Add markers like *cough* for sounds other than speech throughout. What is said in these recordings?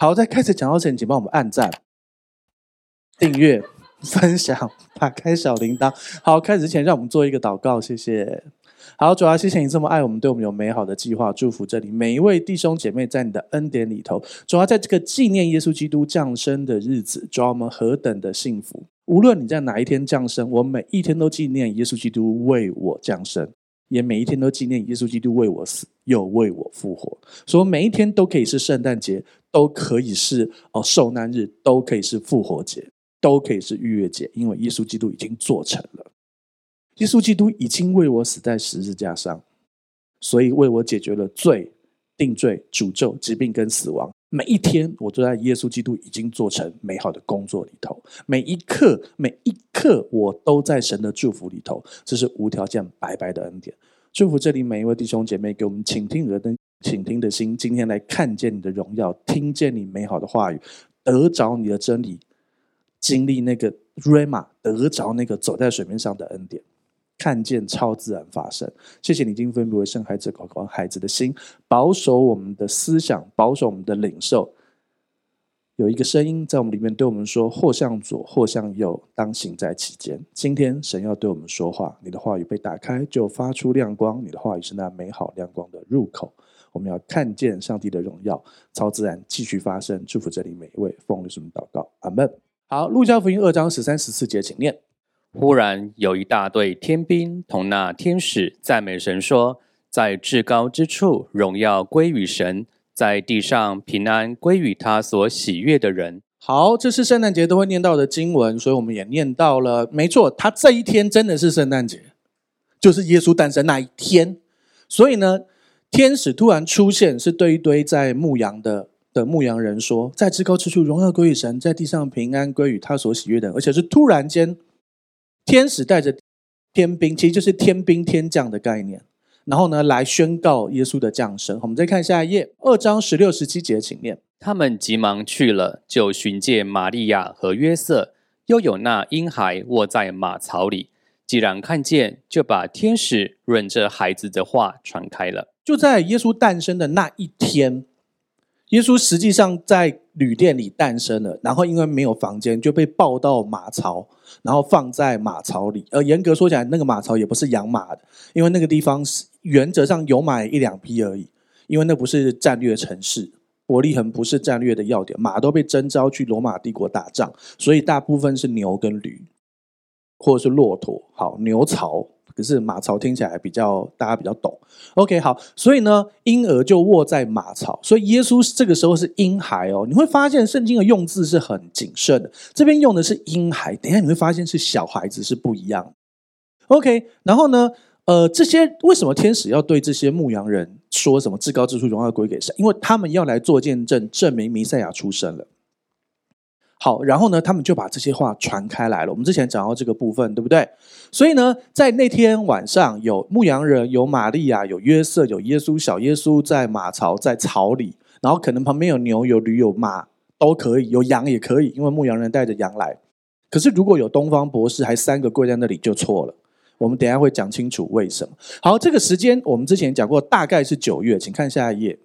好，在开始讲到前，请帮我们按赞、订阅、分享、打开小铃铛。好，开始之前，让我们做一个祷告，谢谢。好，主啊，谢谢你这么爱我们，对我们有美好的计划，祝福这里每一位弟兄姐妹，在你的恩典里头。主啊，在这个纪念耶稣基督降生的日子，主啊，我们何等的幸福！无论你在哪一天降生，我每一天都纪念耶稣基督为我降生，也每一天都纪念耶稣基督为我死，又为我复活。所以每一天都可以是圣诞节，都可以是哦受难日，都可以是复活节，都可以是逾越节，因为耶稣基督已经做成了。耶稣基督已经为我死在十字架上，所以为我解决了罪、定罪、诅咒、疾病跟死亡。每一天，我都在耶稣基督已经做成美好的工作里头。每一刻，每一刻，我都在神的祝福里头。这是无条件、白白的恩典。祝福这里每一位弟兄姐妹，给我们倾听耳的倾听的心，今天来看见你的荣耀，听见你美好的话语，得着你的真理，经历那个 Rhema，得着那个走在水面上的恩典。看见超自然发生，谢谢你今天分别为圣孩子祷告孩子的心，保守我们的思想，保守我们的领受。有一个声音在我们里面对我们说：或向左，或向右，当行在其间。今天神要对我们说话，你的话语被打开，就发出亮光。你的话语是那美好亮光的入口。我们要看见上帝的荣耀，超自然继续发生。祝福这里每一位，奉耶稣祷告，阿门。好，路加福音二章十三十四节，请念。忽然有一大队天兵同那天使赞美神说：“在至高之处荣耀归于神，在地上平安归于他所喜悦的人。”好，这是圣诞节都会念到的经文，所以我们也念到了。没错，他这一天真的是圣诞节，就是耶稣诞生那一天。所以呢，天使突然出现，是对一堆在牧羊的的牧羊人说：“在至高之处荣耀归于神，在地上平安归于他所喜悦的。”而且是突然间。天使带着天兵，其实就是天兵天将的概念。然后呢，来宣告耶稣的降生。我们再看下一页，二章十六、十七节，请念。他们急忙去了，就寻见玛利亚和约瑟，又有那婴孩卧在马槽里。既然看见，就把天使润着孩子的话传开了。就在耶稣诞生的那一天。耶稣实际上在旅店里诞生了，然后因为没有房间，就被抱到马槽，然后放在马槽里。而严格说起来，那个马槽也不是养马的，因为那个地方是原则上有买一两匹而已，因为那不是战略城市，伯利恒不是战略的要点，马都被征召去罗马帝国打仗，所以大部分是牛跟驴，或者是骆驼。好，牛槽。可是马槽听起来比较大家比较懂，OK 好，所以呢，婴儿就卧在马槽，所以耶稣这个时候是婴孩哦。你会发现圣经的用字是很谨慎的，这边用的是婴孩，等下你会发现是小孩子是不一样。OK，然后呢，呃，这些为什么天使要对这些牧羊人说什么至高之处荣耀归给神？因为他们要来做见证，证明弥赛亚出生了。好，然后呢，他们就把这些话传开来了。我们之前讲到这个部分，对不对？所以呢，在那天晚上，有牧羊人，有玛利亚，有约瑟，有耶稣，小耶稣在马槽，在槽里，然后可能旁边有牛、有驴、有马，都可以，有羊也可以，因为牧羊人带着羊来。可是如果有东方博士，还三个跪在那里，就错了。我们等下会讲清楚为什么。好，这个时间我们之前讲过，大概是九月，请看下一页。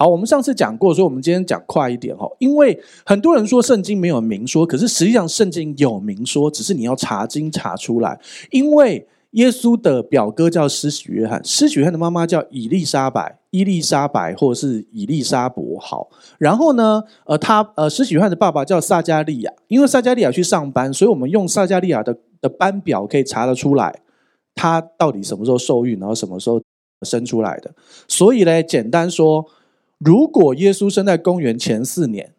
好，我们上次讲过，所以我们今天讲快一点哦。因为很多人说圣经没有明说，可是实际上圣经有明说，只是你要查经查出来。因为耶稣的表哥叫施洗约翰，施洗约翰的妈妈叫以利沙白，伊丽莎白或者是以利沙伯。好，然后呢，呃，他呃，施洗约翰的爸爸叫撒迦利亚，因为撒迦利亚去上班，所以我们用撒迦利亚的的班表可以查得出来，他到底什么时候受孕，然后什么时候生出来的。所以呢，简单说。如果耶稣生在公元前四年，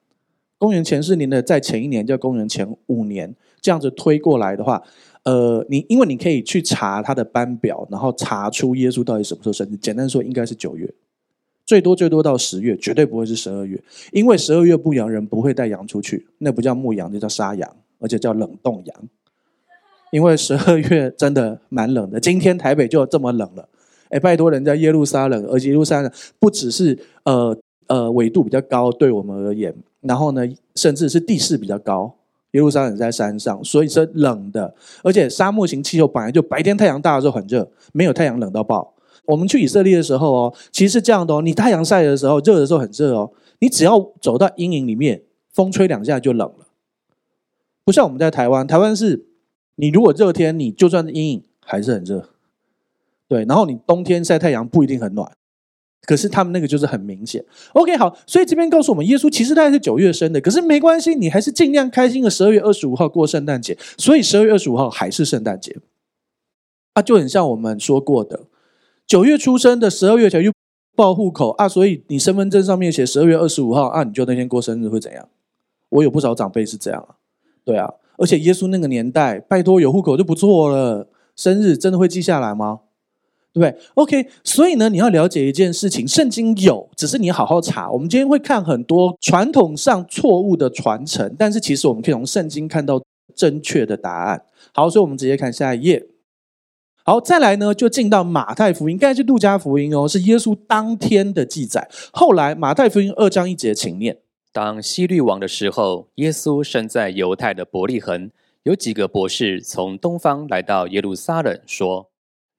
公元前四年的在前一年叫公元前五年，这样子推过来的话，呃，你因为你可以去查他的班表，然后查出耶稣到底什么时候生日。简单说，应该是九月，最多最多到十月，绝对不会是十二月，因为十二月牧羊人不会带羊出去，那不叫牧羊，那叫杀羊，而且叫冷冻羊，因为十二月真的蛮冷的，今天台北就这么冷了。哎，拜托人家耶路撒冷，而且耶路撒冷不只是呃呃纬度比较高，对我们而言，然后呢，甚至是地势比较高，耶路撒冷在山上，所以是冷的。而且沙漠型气候本来就白天太阳大的时候很热，没有太阳冷到爆。我们去以色列的时候哦，其实是这样的哦，你太阳晒的时候热的时候很热哦，你只要走到阴影里面，风吹两下就冷了。不像我们在台湾，台湾是，你如果热天，你就算是阴影还是很热，对。然后你冬天晒太阳不一定很暖，可是他们那个就是很明显。OK，好，所以这边告诉我们，耶稣其实他也是九月生的，可是没关系，你还是尽量开心的十二月二十五号过圣诞节。所以十二月二十五号还是圣诞节，啊，就很像我们说过的，九月出生的，十二月才又报户口啊，所以你身份证上面写十二月二十五号啊，你就那天过生日会怎样？我有不少长辈是这样啊，对啊，而且耶稣那个年代，拜托有户口就不错了，生日真的会记下来吗？对不对？OK，所以呢，你要了解一件事情，圣经有，只是你好好查。我们今天会看很多传统上错误的传承，但是其实我们可以从圣经看到正确的答案。好，所以我们直接看下一页。好，再来呢，就进到马太福音，刚才是路加福音哦，是耶稣当天的记载。后来马太福音二章一节，请念：当希律王的时候，耶稣生在犹太的伯利恒，有几个博士从东方来到耶路撒冷，说：“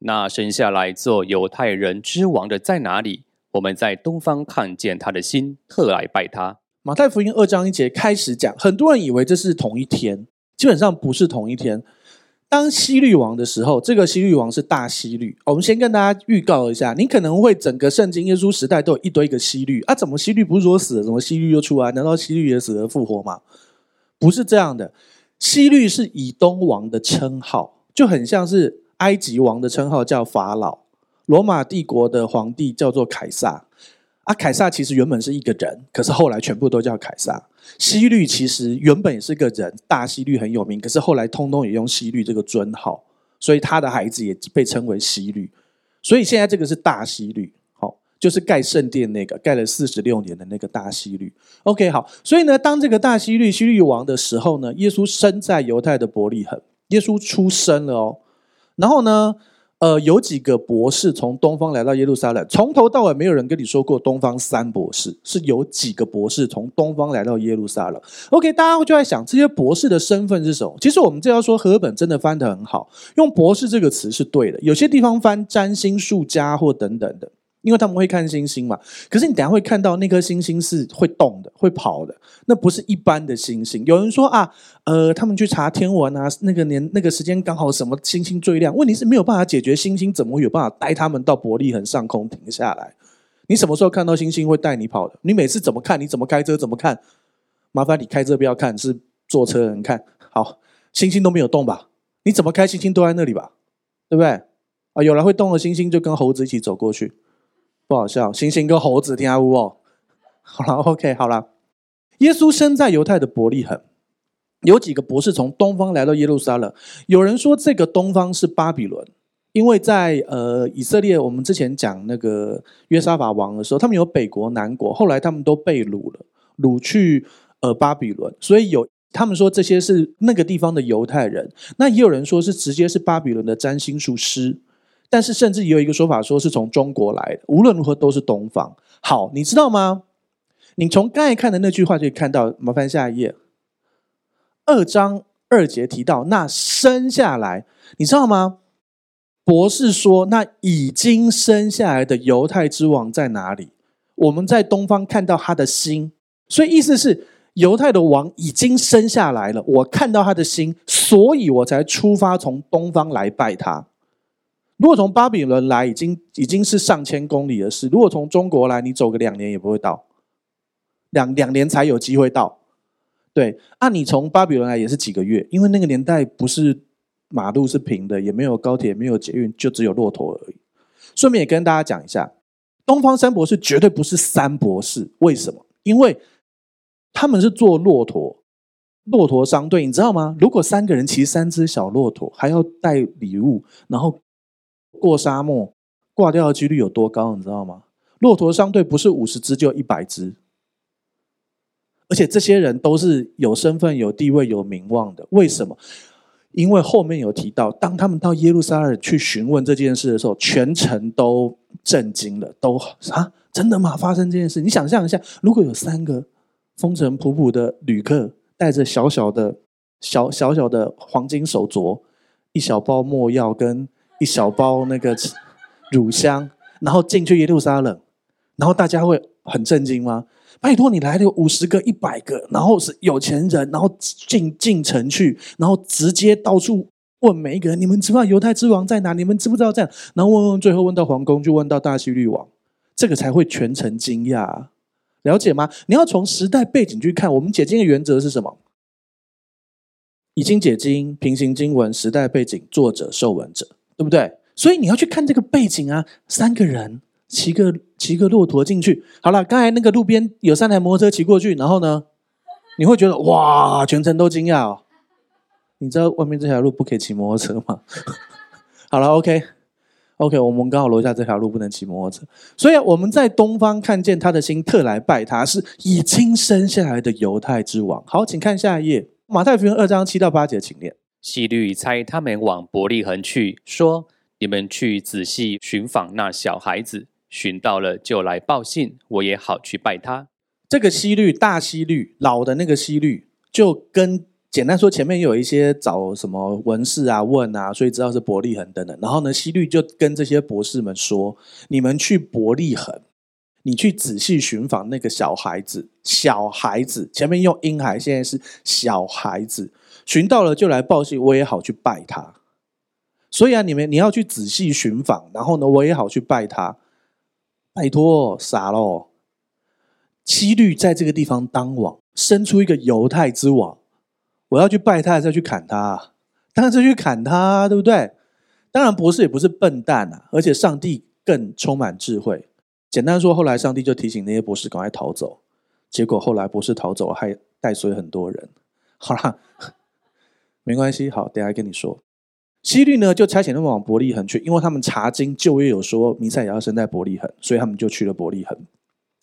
那生下来做犹太人之王的在哪里？我们在东方看见他的心，特来拜他。”马太福音二章一节开始讲，很多人以为这是同一天，基本上不是同一天。当西律王的时候，这个西律王是大西律。我们先跟大家预告一下，你可能会整个圣经耶稣时代都有一堆个西律啊，怎么西律不是说死了，怎么西律又出来？难道西律也死而复活吗？不是这样的，西律是以东王的称号，就很像是埃及王的称号叫法老，罗马帝国的皇帝叫做凯撒。啊，凯撒其实原本是一个人，可是后来全部都叫凯撒。希律其实原本也是个人，大希律很有名，可是后来通通也用希律这个尊号，所以他的孩子也被称为希律。所以现在这个是大希律，好，就是盖圣殿那个盖了四十六年的那个大希律。OK，好，所以呢，当这个大希律希律王的时候呢，耶稣生在犹太的伯利恒，耶稣出生了哦，然后呢，呃，有几个博士从东方来到耶路撒冷，从头到尾没有人跟你说过东方三博士，是有几个博士从东方来到耶路撒冷。OK，大家就在想这些博士的身份是什么？其实我们这要说，和本真的翻得很好，用博士这个词是对的。有些地方翻占星术家或等等的。因为他们会看星星嘛，可是你等下会看到那颗星星是会动的、会跑的，那不是一般的星星。有人说啊，呃，他们去查天文啊，那个年那个时间刚好什么星星最亮？问题是没有办法解决星星怎么会有办法带他们到伯利恒上空停下来？你什么时候看到星星会带你跑的？你每次怎么看？你怎么开车？怎么看？麻烦你开车不要看，是坐车人看好。星星都没有动吧？你怎么开？星星都在那里吧？对不对？啊，有人会动的星星就跟猴子一起走过去。不好笑，猩猩跟猴子听下乌哦。好了，OK，好了。耶稣生在犹太的伯利恒，有几个博士从东方来到耶路撒冷。有人说这个东方是巴比伦，因为在呃以色列，我们之前讲那个约沙法王的时候，他们有北国南国，后来他们都被掳了，掳去呃巴比伦，所以有他们说这些是那个地方的犹太人。那也有人说是直接是巴比伦的占星术师。但是，甚至也有一个说法，说是从中国来的。无论如何，都是东方。好，你知道吗？你从刚才看的那句话就可以看到。麻烦下一页，二章二节提到那生下来，你知道吗？博士说，那已经生下来的犹太之王在哪里？我们在东方看到他的心，所以意思是犹太的王已经生下来了。我看到他的心，所以我才出发从东方来拜他。如果从巴比伦来，已经已经是上千公里的事。如果从中国来，你走个两年也不会到，两两年才有机会到。对，按、你从巴比伦来也是几个月，因为那个年代不是马路是平的，也没有高铁，没有捷运，就只有骆驼而已。顺便也跟大家讲一下，东方三博士绝对不是三博士，为什么？因为他们是坐骆驼，骆驼商队，你知道吗？如果三个人骑三只小骆驼，还要带礼物，然后。过沙漠挂掉的几率有多高？你知道吗？骆驼商队不是五十只就一百只，而且这些人都是有身份、有地位、有名望的。为什么？因为后面有提到，当他们到耶路撒冷去询问这件事的时候，全城都震惊了，都啊，真的吗？发生这件事？你想象一下，如果有三个风尘仆仆的旅客，带着小小的、小小小的黄金手镯，一小包墨药跟。一小包那个乳香，然后进去耶路撒冷，然后大家会很震惊吗？拜托你来了五十个、一百个，然后是有钱人，然后进进城去，然后直接到处问每一个人：你们知不知道犹太之王在哪？你们知不知道这样？然后问问，最后问到皇宫，就问到大希律王，这个才会全程惊讶。了解吗？你要从时代背景去看。我们解经的原则是什么？以经解经，平行经文，时代背景，作者受文者，对不对？所以你要去看这个背景啊。三个人骑个骑个骆驼进去，好了，刚才那个路边有三台摩托车骑过去，然后呢，你会觉得哇，全程都惊讶哦。你知道外面这条路不可以骑摩托车吗？*laughs* 好了，OK。OK，我们刚好楼下这条路不能骑摩托车，所以我们在东方看见他的心，特来拜他，是已经生下来的犹太之王。好，请看下一页，马太福音二章七到八节，请念。希律猜他们往伯利恒去，说：“你们去仔细寻访那小孩子，寻到了就来报信，我也好去拜他。”这个希律，大希律，老的那个希律，就跟。简单说，前面有一些找什么文士啊问啊，所以知道是伯利恒等等。然后呢，希律就跟这些博士们说：“你们去伯利恒，你去仔细寻访那个小孩子。小孩子前面用婴孩，现在是小孩子。寻到了就来报信，我也好去拜他。所以啊，你们你要去仔细寻访，然后呢，我也好去拜他。拜托，傻喽！七律在这个地方当王，生出一个犹太之王。”我要去拜他，还是要去砍他？当然是去砍他，对不对？当然，博士也不是笨蛋啊，而且上帝更充满智慧。简单说，后来上帝就提醒那些博士赶快逃走，结果后来博士逃走，还带衰很多人。好啦，没关系，好，等下跟你说。希律呢，就差遣他们往伯利恒去，因为他们查经旧约有说弥赛亚要生在伯利恒，所以他们就去了伯利恒，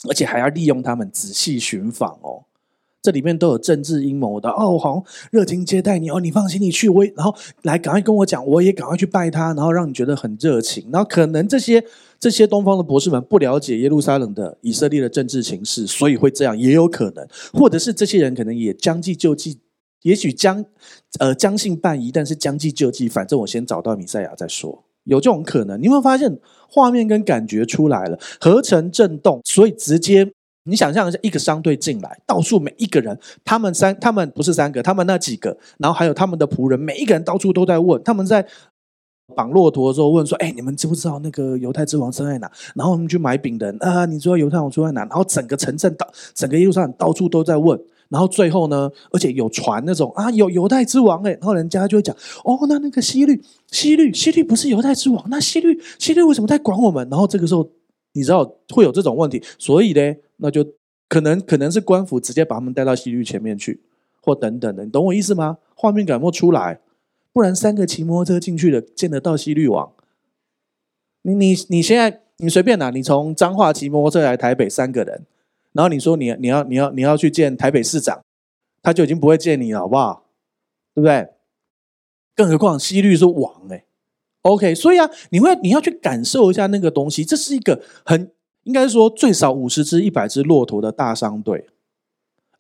而且还要利用他们仔细寻访哦。这里面都有政治阴谋的哦，好热情接待你哦，你放心，你去，我然后来赶快跟我讲，我也赶快去拜他，然后让你觉得很热情。然后可能这些这些东方的博士们不了解耶路撒冷的以色列的政治情势，所以会这样，也有可能，或者是这些人可能也将计就计，也许将呃将信半疑，但是将计就计，反正我先找到米赛亚再说，有这种可能。你有没有发现画面跟感觉出来了，合成震动，所以直接。你想象一下，一个商队进来，到处每一个人，他们三，他们不是三个，他们那几个，然后还有他们的仆人，每一个人到处都在问。他们在绑骆驼的时候问说：“哎，你们知不知道那个犹太之王生在哪？”然后我们去买饼的啊，你知道犹太王出在哪？然后整个城镇到整个一路上到处都在问。然后最后呢，而且有传那种啊，有犹太之王哎，然后人家就会讲：“哦，那那个希律，希律，希律不是犹太之王，那希律，希律为什么在管我们？”然后这个时候。你知道会有这种问题，所以呢，那就可能可能是官府直接把他们带到希律前面去，或等等的，你懂我意思吗？画面感没出来，不然三个骑摩托车进去的见得到希律王。你你你现在你随便拿，你从彰化骑摩托车来台北三个人，然后你说你你要你要你要去见台北市长，他就已经不会见你了，好不好？对不对？更何况希律是王哎。OK，所以啊，你会你要去感受一下那个东西，这是一个很应该说最少五十只、一百只骆驼的大商队，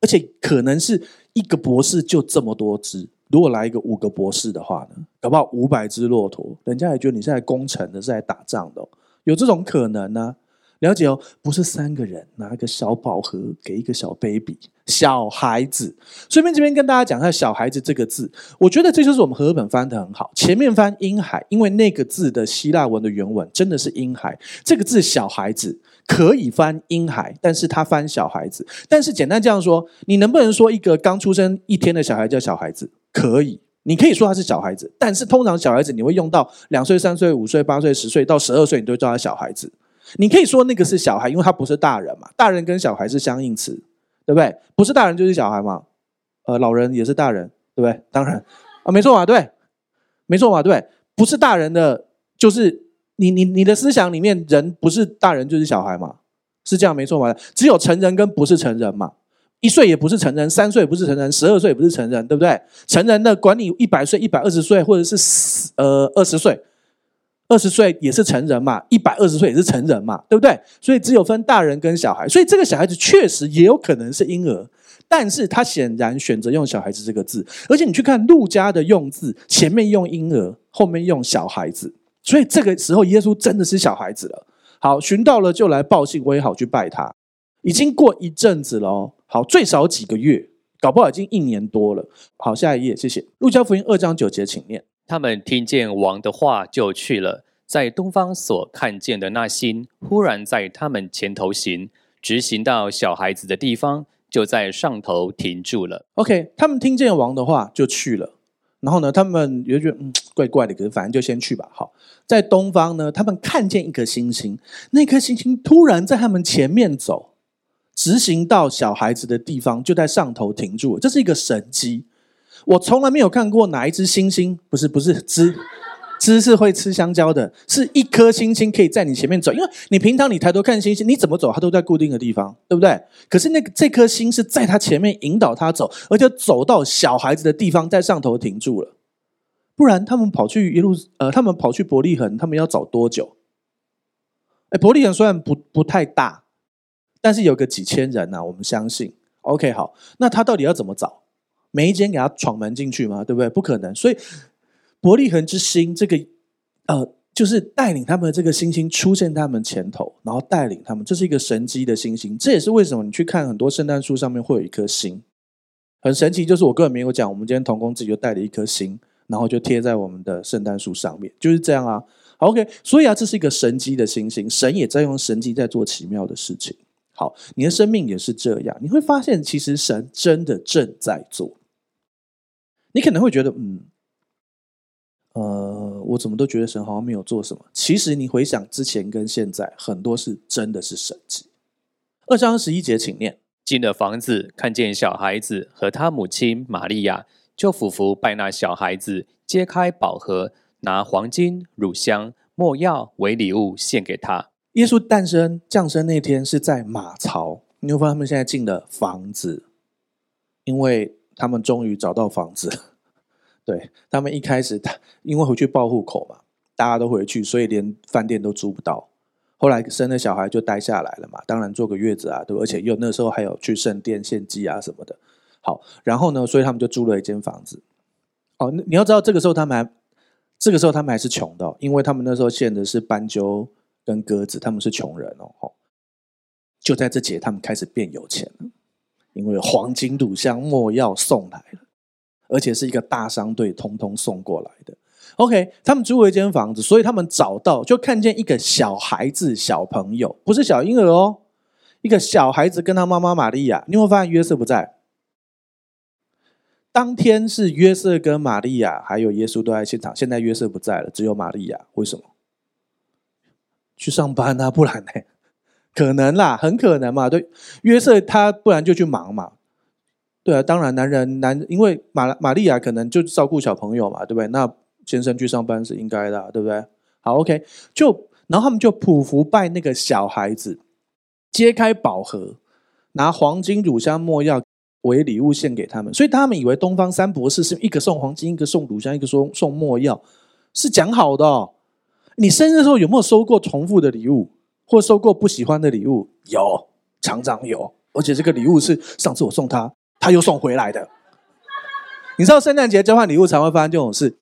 而且可能是一个博士就这么多只。如果来一个五个博士的话呢，搞不好五百只骆驼，人家也觉得你是来攻城的，是来打仗的，有这种可能呢、了解哦，不是三个人拿一个小宝盒给一个小 baby 小孩子。顺便这边跟大家讲一下“小孩子”这个字，我觉得这就是我们和本翻得很好。前面翻“婴孩”，因为那个字的希腊文的原文真的是“婴孩”。这个字“小孩子”可以翻“婴孩”，但是他翻“小孩子”。但是简单这样说，你能不能说一个刚出生一天的小孩叫小孩子？可以，你可以说他是小孩子。但是通常小孩子你会用到两岁、三岁、五岁、八岁、十岁到十二岁，你都会叫他小孩子。你可以说那个是小孩，因为他不是大人嘛。大人跟小孩是相应词，对不对？不是大人就是小孩嘛。呃，老人也是大人，对不对？当然啊，没错嘛，对，没错嘛，对。不是大人的，就是你你你的思想里面，人不是大人就是小孩嘛，是这样没错嘛？只有成人跟不是成人嘛。一岁也不是成人，三岁也不是成人，十二岁也不是成人，对不对？成人的管你一百岁、一百二十岁，或者是呃二十岁。二十岁也是成人嘛，一百二十岁也是成人嘛，对不对？所以只有分大人跟小孩，所以这个小孩子确实也有可能是婴儿，但是他显然选择用小孩子这个字，而且你去看路加的用字，前面用婴儿，后面用小孩子，所以这个时候耶稣真的是小孩子了。好，寻到了就来报信，我也好去拜他。已经过一阵子了哦，好，最少几个月，搞不好已经一年多了。好，下一页，谢谢。路加福音二章九节，请念。他们听见王的话，就去了。在东方所看见的那星，忽然在他们前头行，直行到小孩子的地方，就在上头停住了。OK，他们听见王的话就去了。然后呢，他们也觉得嗯怪怪的，可是反正就先去吧。好，在东方呢，他们看见一颗星星，那颗星星突然在他们前面走，直行到小孩子的地方，就在上头停住了。这是一个神迹，我从来没有看过哪一只星星，不是不是只。知是会吃香蕉的，是一颗星星可以在你前面走，因为你平常你抬头看星星，你怎么走它都在固定的地方，对不对？可是那个这颗星是在它前面引导它走，而且走到小孩子的地方，在上头停住了。不然他们跑去一路，呃，他们跑去伯利恒，他们要找多久？哎，伯利恒虽然不不太大，但是有个几千人呐、我们相信。OK，好，那他到底要怎么找？每一间给他闯门进去嘛？对不对？不可能，所以。伯利恒之星，这个呃，就是带领他们的这个星星出现他们前头，然后带领他们，这是一个神迹的星星。这也是为什么你去看很多圣诞树上面会有一颗星，很神奇。就是我个人没有讲，我们今天童工自己就带了一颗星，然后就贴在我们的圣诞树上面，就是这样啊。，OK，所以啊，这是一个神迹的星星，神也在用神迹在做奇妙的事情。好，你的生命也是这样，你会发现其实神真的正在做。你可能会觉得，嗯。呃，我怎么都觉得神好像没有做什么。其实你回想之前跟现在，很多事真的是神迹。二章十一节，请念。进了房子，看见小孩子和他母亲玛利亚，就俯伏拜那小孩子，揭开宝盒，拿黄金、乳香、没药为礼物献给他。耶稣诞生降生那天是在马槽，你会发现他们现在进了房子，因为他们终于找到房子。*laughs* 对，他们一开始，他因为回去报户口嘛，大家都回去，所以连饭店都租不到。后来生了小孩就待下来了嘛，当然坐个月子啊，对，而且又那时候还有去圣殿献祭啊什么的。好，然后呢，所以他们就租了一间房子。哦，你要知道，这个时候他们还，这个时候他们还是穷的，因为他们那时候献的是斑鸠跟鸽子，他们是穷人哦。就在这节，他们开始变有钱了，因为黄金、乳香、没药送来了。而且是一个大商队通通送过来的。OK，他们租了一间房子，所以他们找到就看见一个小孩子，小朋友不是小婴儿哦，一个小孩子跟他妈妈玛利亚。你会发现约瑟不在。当天是约瑟跟玛利亚还有耶稣都在现场，现在约瑟不在了，只有玛利亚。为什么？去上班啊？不然呢？可能啦，很可能嘛。对，约瑟他不然就去忙嘛。对啊，当然，男人男，因为玛玛利亚可能就照顾小朋友嘛，对不对？那先生去上班是应该的，对不对？好，OK，就然后他们就匍匐拜那个小孩子，揭开宝盒，拿黄金、乳香、没药为礼物献给他们。所以他们以为东方三博士是一个送黄金，一个送乳香，一个送送没药，是讲好的哦。你生日的时候有没有收过重复的礼物，或收过不喜欢的礼物？有，常常有，而且这个礼物是上次我送他。他又送回来的，你知道圣诞节交换礼物常会发生这种事，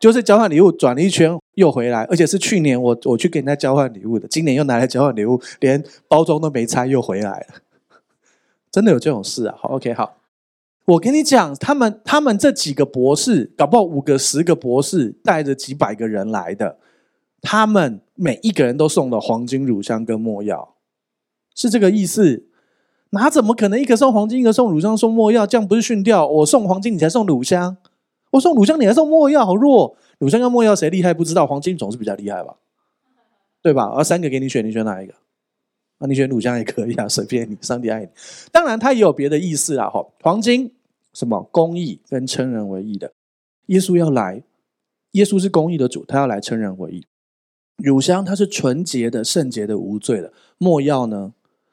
就是交换礼物转了一圈又回来，而且是去年我我去给人家交换礼物的，今年又拿来交换礼物，连包装都没拆又回来了，真的有这种事啊？好，OK，好，我跟你讲，他们他们这几个博士，搞不好五个十个博士带着几百个人来的，他们每一个人都送了黄金、乳香跟没药，是这个意思。哪怎么可能一个送黄金，一个送乳香，送没药？这样不是训掉？我送黄金，你才送乳香；我送乳香，你还送没药，好弱！乳香跟没药谁厉害不知道，黄金总是比较厉害吧？对吧？而三个给你选，你选哪一个？那你选乳香也可以啊，*laughs* 随便你，上帝爱你。当然，他也有别的意思啦。哈，黄金什么公义跟称人为义的，耶稣要来，耶稣是公义的主，他要来称人为义。乳香它是纯洁的、圣洁的、无罪的，没药呢？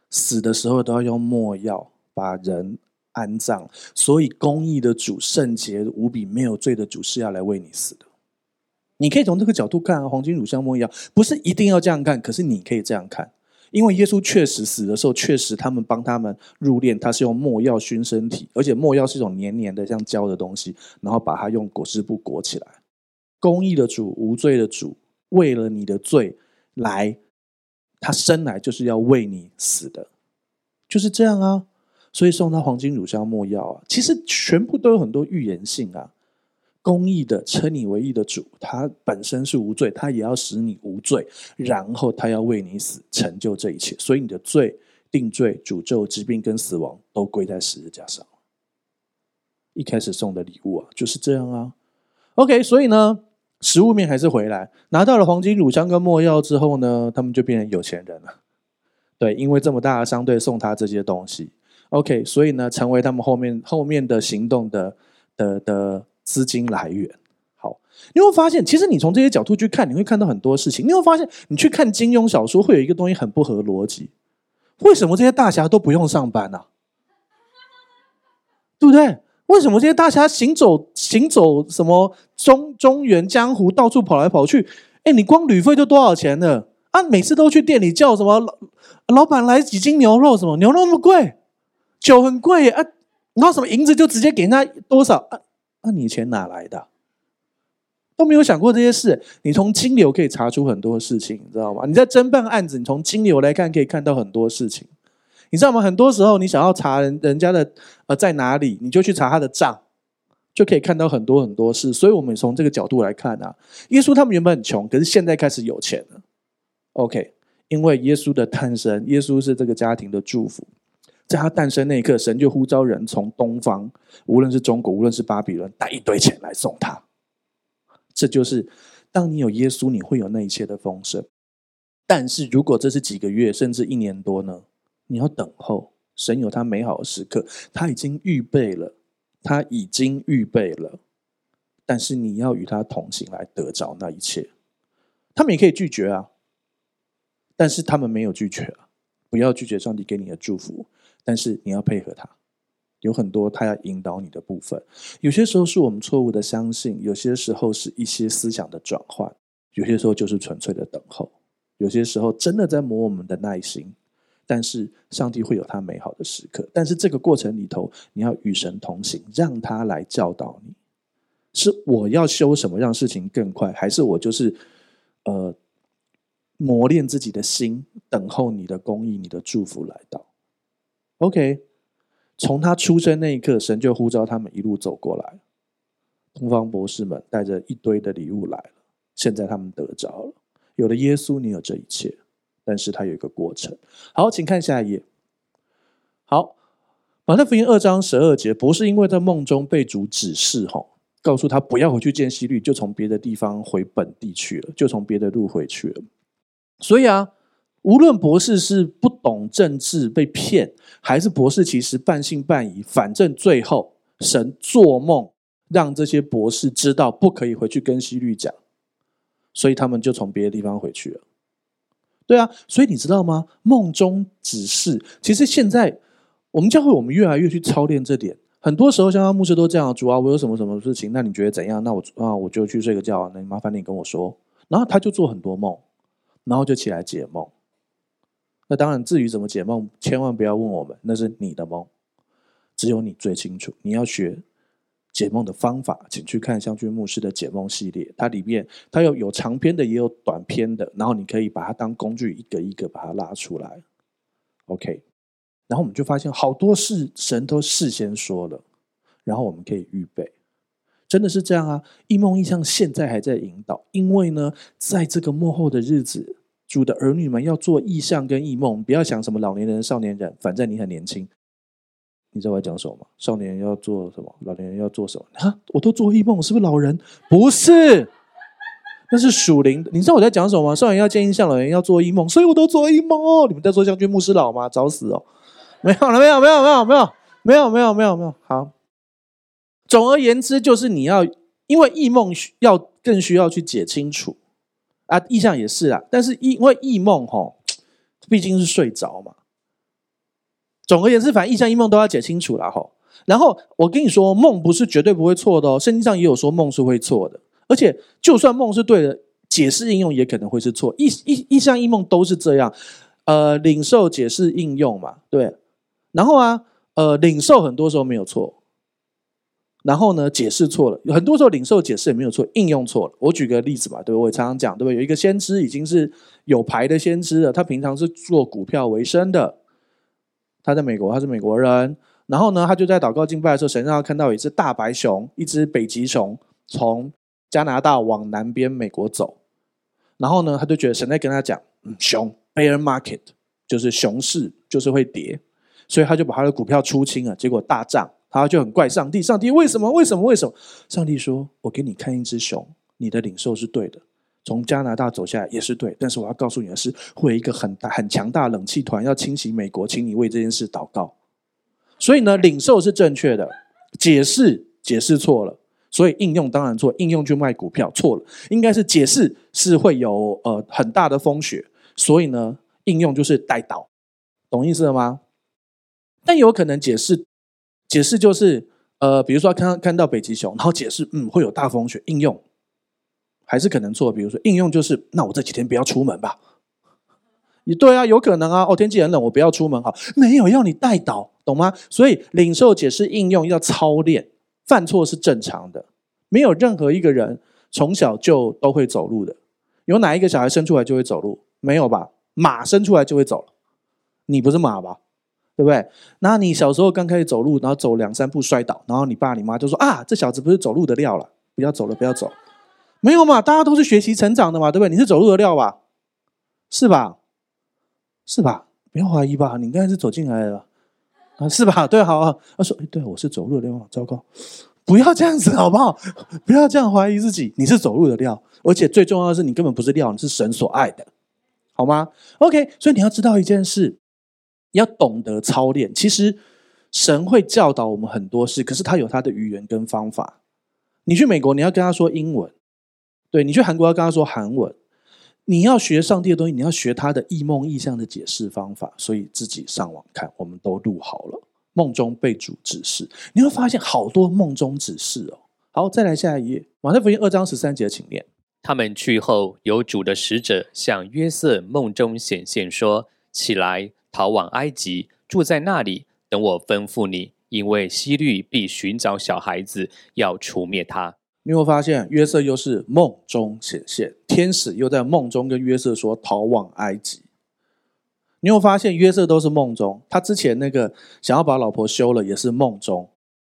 死的时候都要用没药把人安葬，所以公义的主、圣洁无比、没有罪的主是要来为你死的。你可以从这个角度看啊，黄金、乳香、没药不是一定要这样看，可是你可以这样看，因为耶稣确实死的时候，确实他们帮他们入殓，他是用没药熏身体，而且没药是一种黏黏的像胶的东西，然后把它用裹尸布裹起来。公义的主、无罪的主，为了你的罪来。他生来就是要为你死的，就是这样啊。所以送他黄金、乳香、没药啊，其实全部都有很多预言性啊。公义的称你为义的主，他本身是无罪，他也要使你无罪，然后他要为你死，成就这一切。所以你的罪、定罪、诅咒、疾病跟死亡都归在十字架上。一开始送的礼物啊，就是这样啊。OK，所以呢，实物面还是回来，拿到了黄金、乳香跟墨药之后呢，他们就变成有钱人了。对，因为这么大的商队送他这些东西。OK，所以呢，成为他们后面后面的行动的的的。资金来源，好，你会发现，其实你从这些角度去看，你会看到很多事情。你会发现，你去看金庸小说，会有一个东西很不合逻辑：为什么这些大侠都不用上班呢、啊？对不对？为什么这些大侠行走行走什么中中原江湖，到处跑来跑去？哎，你光旅费就多少钱呢？啊，每次都去店里叫什么老老板来几斤牛肉？什么牛肉那么贵？酒很贵啊，然后什么银子就直接给人家多少啊？那你钱哪来的？都没有想过这些事。你从金流可以查出很多事情，你知道吗？你在侦办案子，你从金流来看，可以看到很多事情。你知道吗？很多时候，你想要查人人家的呃在哪里，你就去查他的账，就可以看到很多很多事。所以，我们从这个角度来看啊，耶稣他们原本很穷，可是现在开始有钱了。OK，因为耶稣的诞生，耶稣是这个家庭的祝福。在他诞生那一刻，神就呼召人从东方，无论是中国，无论是巴比伦，带一堆钱来送他。这就是，当你有耶稣，你会有那一切的丰盛。但是如果这是几个月，甚至一年多呢？你要等候，神有他美好的时刻，他已经预备了，他已经预备了。但是你要与他同行，来得着那一切。他们也可以拒绝啊，但是他们没有拒绝啊。不要拒绝上帝给你的祝福。但是你要配合他，有很多他要引导你的部分。有些时候是我们错误的相信，有些时候是一些思想的转换，有些时候就是纯粹的等候。有些时候真的在磨我们的耐心，但是上帝会有他美好的时刻。但是这个过程里头，你要与神同行，让他来教导你。是我要修什么让事情更快，还是我就是呃磨练自己的心，等候你的公义、你的祝福来到？OK，从他出生那一刻，神就呼召他们一路走过来。东方博士们带着一堆的礼物来了，现在他们得着了。有了耶稣，你有这一切，但是他有一个过程。好，请看下一页。好，马太福音二章十二节，博士因为在梦中被主指示，哈，告诉他不要回去见希律，就从别的地方回本地去了，就从别的路回去了。所以啊。无论博士是不懂政治被骗，还是博士其实半信半疑，反正最后神做梦让这些博士知道不可以回去跟希律讲，所以他们就从别的地方回去了。对啊，所以你知道吗？梦中指示，其实现在我们教会我们越来越去操练这点。很多时候，像牧师都这样，主啊，我有什么什么事情，那你觉得怎样？那我啊，我就去睡个觉。那麻烦你跟我说。然后他就做很多梦，然后就起来解梦。那当然，至于怎么解梦，千万不要问我们，那是你的梦，只有你最清楚。你要学解梦的方法，请去看湘军牧师的解梦系列，它里面它有有长篇的，也有短篇的，然后你可以把它当工具，一个一个把它拉出来。OK，然后我们就发现好多事神都事先说了，然后我们可以预备，真的是这样啊！异梦异象现在还在引导，因为呢，在这个幕后的日子。主的儿女们要做异象跟异梦，不要想什么老年人、少年人，反正你很年轻。你知道我在讲什么吗？少年要做什么？老年人要做什么？啊，我都做异梦，是不是老人？不是，那是属灵的。你知道我在讲什么吗？少年要见异象，老年要做异梦，所以我都做异梦哦。你们在说将军牧师老吗？找死哦！没有了，没有，没有，没有，没有，没有，没有，没有，没有。好，总而言之，就是你要因为异梦要更需要去解清楚。啊，异象也是啊，但是因为异梦吼，毕竟是睡着嘛。总而言之，反正异象异梦都要解清楚了吼。然后我跟你说，梦不是绝对不会错的哦，圣经上也有说梦是会错的。而且就算梦是对的，解释应用也可能会是错。异异异象异梦都是这样，呃，领受解释应用嘛，对。然后啊，呃，领受很多时候没有错。然后呢，解释错了，很多时候领受解释也没有错，应用错了。我举个例子吧，对不对？我也常常讲，对不对？有一个先知已经是有牌的先知了，他平常是做股票为生的，他在美国，他是美国人。然后呢，他就在祷告敬拜的时候，神让他看到有一只大白熊，一只北极熊从加拿大往南边美国走。然后呢，他就觉得神在跟他讲，嗯，熊 bear market 就是熊市，就是会跌，所以他就把他的股票出清了，结果大涨。他就很怪上帝，上帝为什么？为什么？为什么？上帝说：“我给你看一只熊，你的领受是对的。”从加拿大走下来也是对，但是我要告诉你的是，会有一个很大、很强大冷气团要侵袭美国，请你为这件事祷告。所以呢，领受是正确的，解释解释错了，所以应用当然错，应用去卖股票错了，应该是解释是会有呃很大的风雪，所以呢，应用就是带倒，懂意思了吗？但有可能解释解释就是呃，比如说看看到北极熊，然后解释嗯会有大风雪，应用。还是可能错，比如说应用就是，那我这几天不要出门吧。也对啊，有可能啊。哦，天气很冷，我不要出门好。没有要你带导，懂吗？所以领受解释应用要操练，犯错是正常的。没有任何一个人从小就都会走路的。有哪一个小孩生出来就会走路？没有吧？马生出来就会走了。你不是马吧？对不对？那你小时候刚开始走路，然后走两三步摔倒，然后你爸你妈就说啊，这小子不是走路的料了，不要走了，不要走。没有嘛，大家都是学习成长的嘛，对不对？你是走路的料吧？是吧？是吧？不要怀疑吧，你应该是走进来的啊，是吧？*laughs* 对，好啊。他说：“哎，对，我是走路的料。”糟糕，不要这样子，好不好？不要这样怀疑自己，你是走路的料，而且最重要的是，你根本不是料，你是神所爱的，好吗？OK，所以你要知道一件事，要懂得操练。其实神会教导我们很多事，可是他有他的语言跟方法。你去美国，你要跟他说英文。对，你去韩国要跟他说韩文，你要学上帝的东西，你要学他的异梦异象的解释方法，所以自己上网看，我们都录好了。梦中被主指示，你会发现好多梦中指示哦。好，再来下一页，马太福音二章十三节，请念。他们去后，有主的使者向约瑟梦中显现，说：“起来，逃往埃及，住在那里，等我吩咐你，因为希律必寻找小孩子，要除灭他。”你会发现，约瑟又是梦中显现，天使又在梦中跟约瑟说逃往埃及。你会发现，约瑟都是梦中，他之前那个想要把老婆休了也是梦中。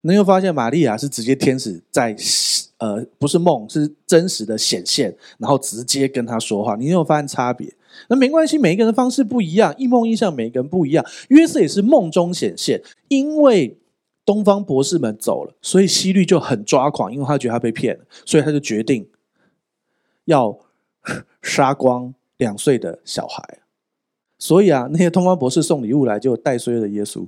你会发现，玛利亚是直接天使在，呃，不是梦，是真实的显现，然后直接跟他说话。你有发现差别？那没关系，每一个人方式不一样，一梦一象每个人不一样。约瑟也是梦中显现，因为。东方博士们走了，所以希律就很抓狂，因为他觉得他被骗了，所以他就决定要杀光两岁的小孩。所以啊，那些东方博士送礼物来，就带衰了耶稣。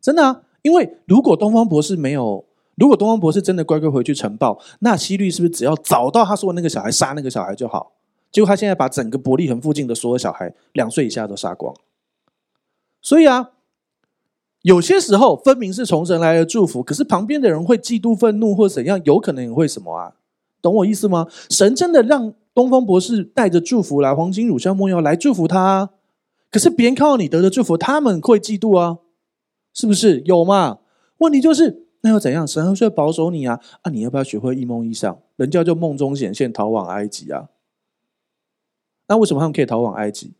真的啊，因为如果东方博士没有，如果东方博士真的乖乖回去呈报，那希律是不是只要找到他说的那个小孩，杀那个小孩就好？结果他现在把整个伯利恒附近的所有小孩两岁以下都杀光。所以啊。有些时候分明是从神来的祝福，可是旁边的人会嫉妒、愤怒或怎样，有可能也会什么啊？懂我意思吗？神真的让东方博士带着祝福来，黄金、乳香、没药来祝福他啊，可是别人看到你得的祝福，他们会嫉妒啊，是不是？有嘛？问题就是那又怎样？神还是会保守你啊？啊，你要不要学会一梦一想？人家就梦中显现，逃往埃及啊？那为什么他们可以逃往埃及？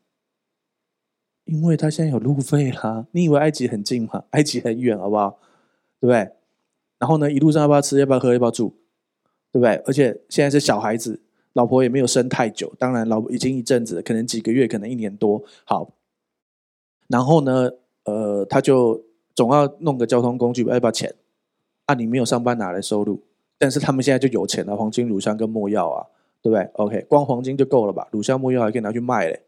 因为他现在有路费啦，*laughs* 你以为埃及很近吗？*laughs* 埃及很远，好不好？对不对？然后呢，一路上要不要吃？要不要喝？要不要住？对不对？而且现在是小孩子，老婆也没有生太久，当然老婆已经一阵子，可能几个月，可能一年多。好，然后呢，呃，他就总要弄个交通工具，要不要钱？啊，你没有上班哪来收入？但是他们现在就有钱了，黄金、乳香跟没药啊，对不对？OK，光黄金就够了吧？乳香、没药还可以拿去卖嘞。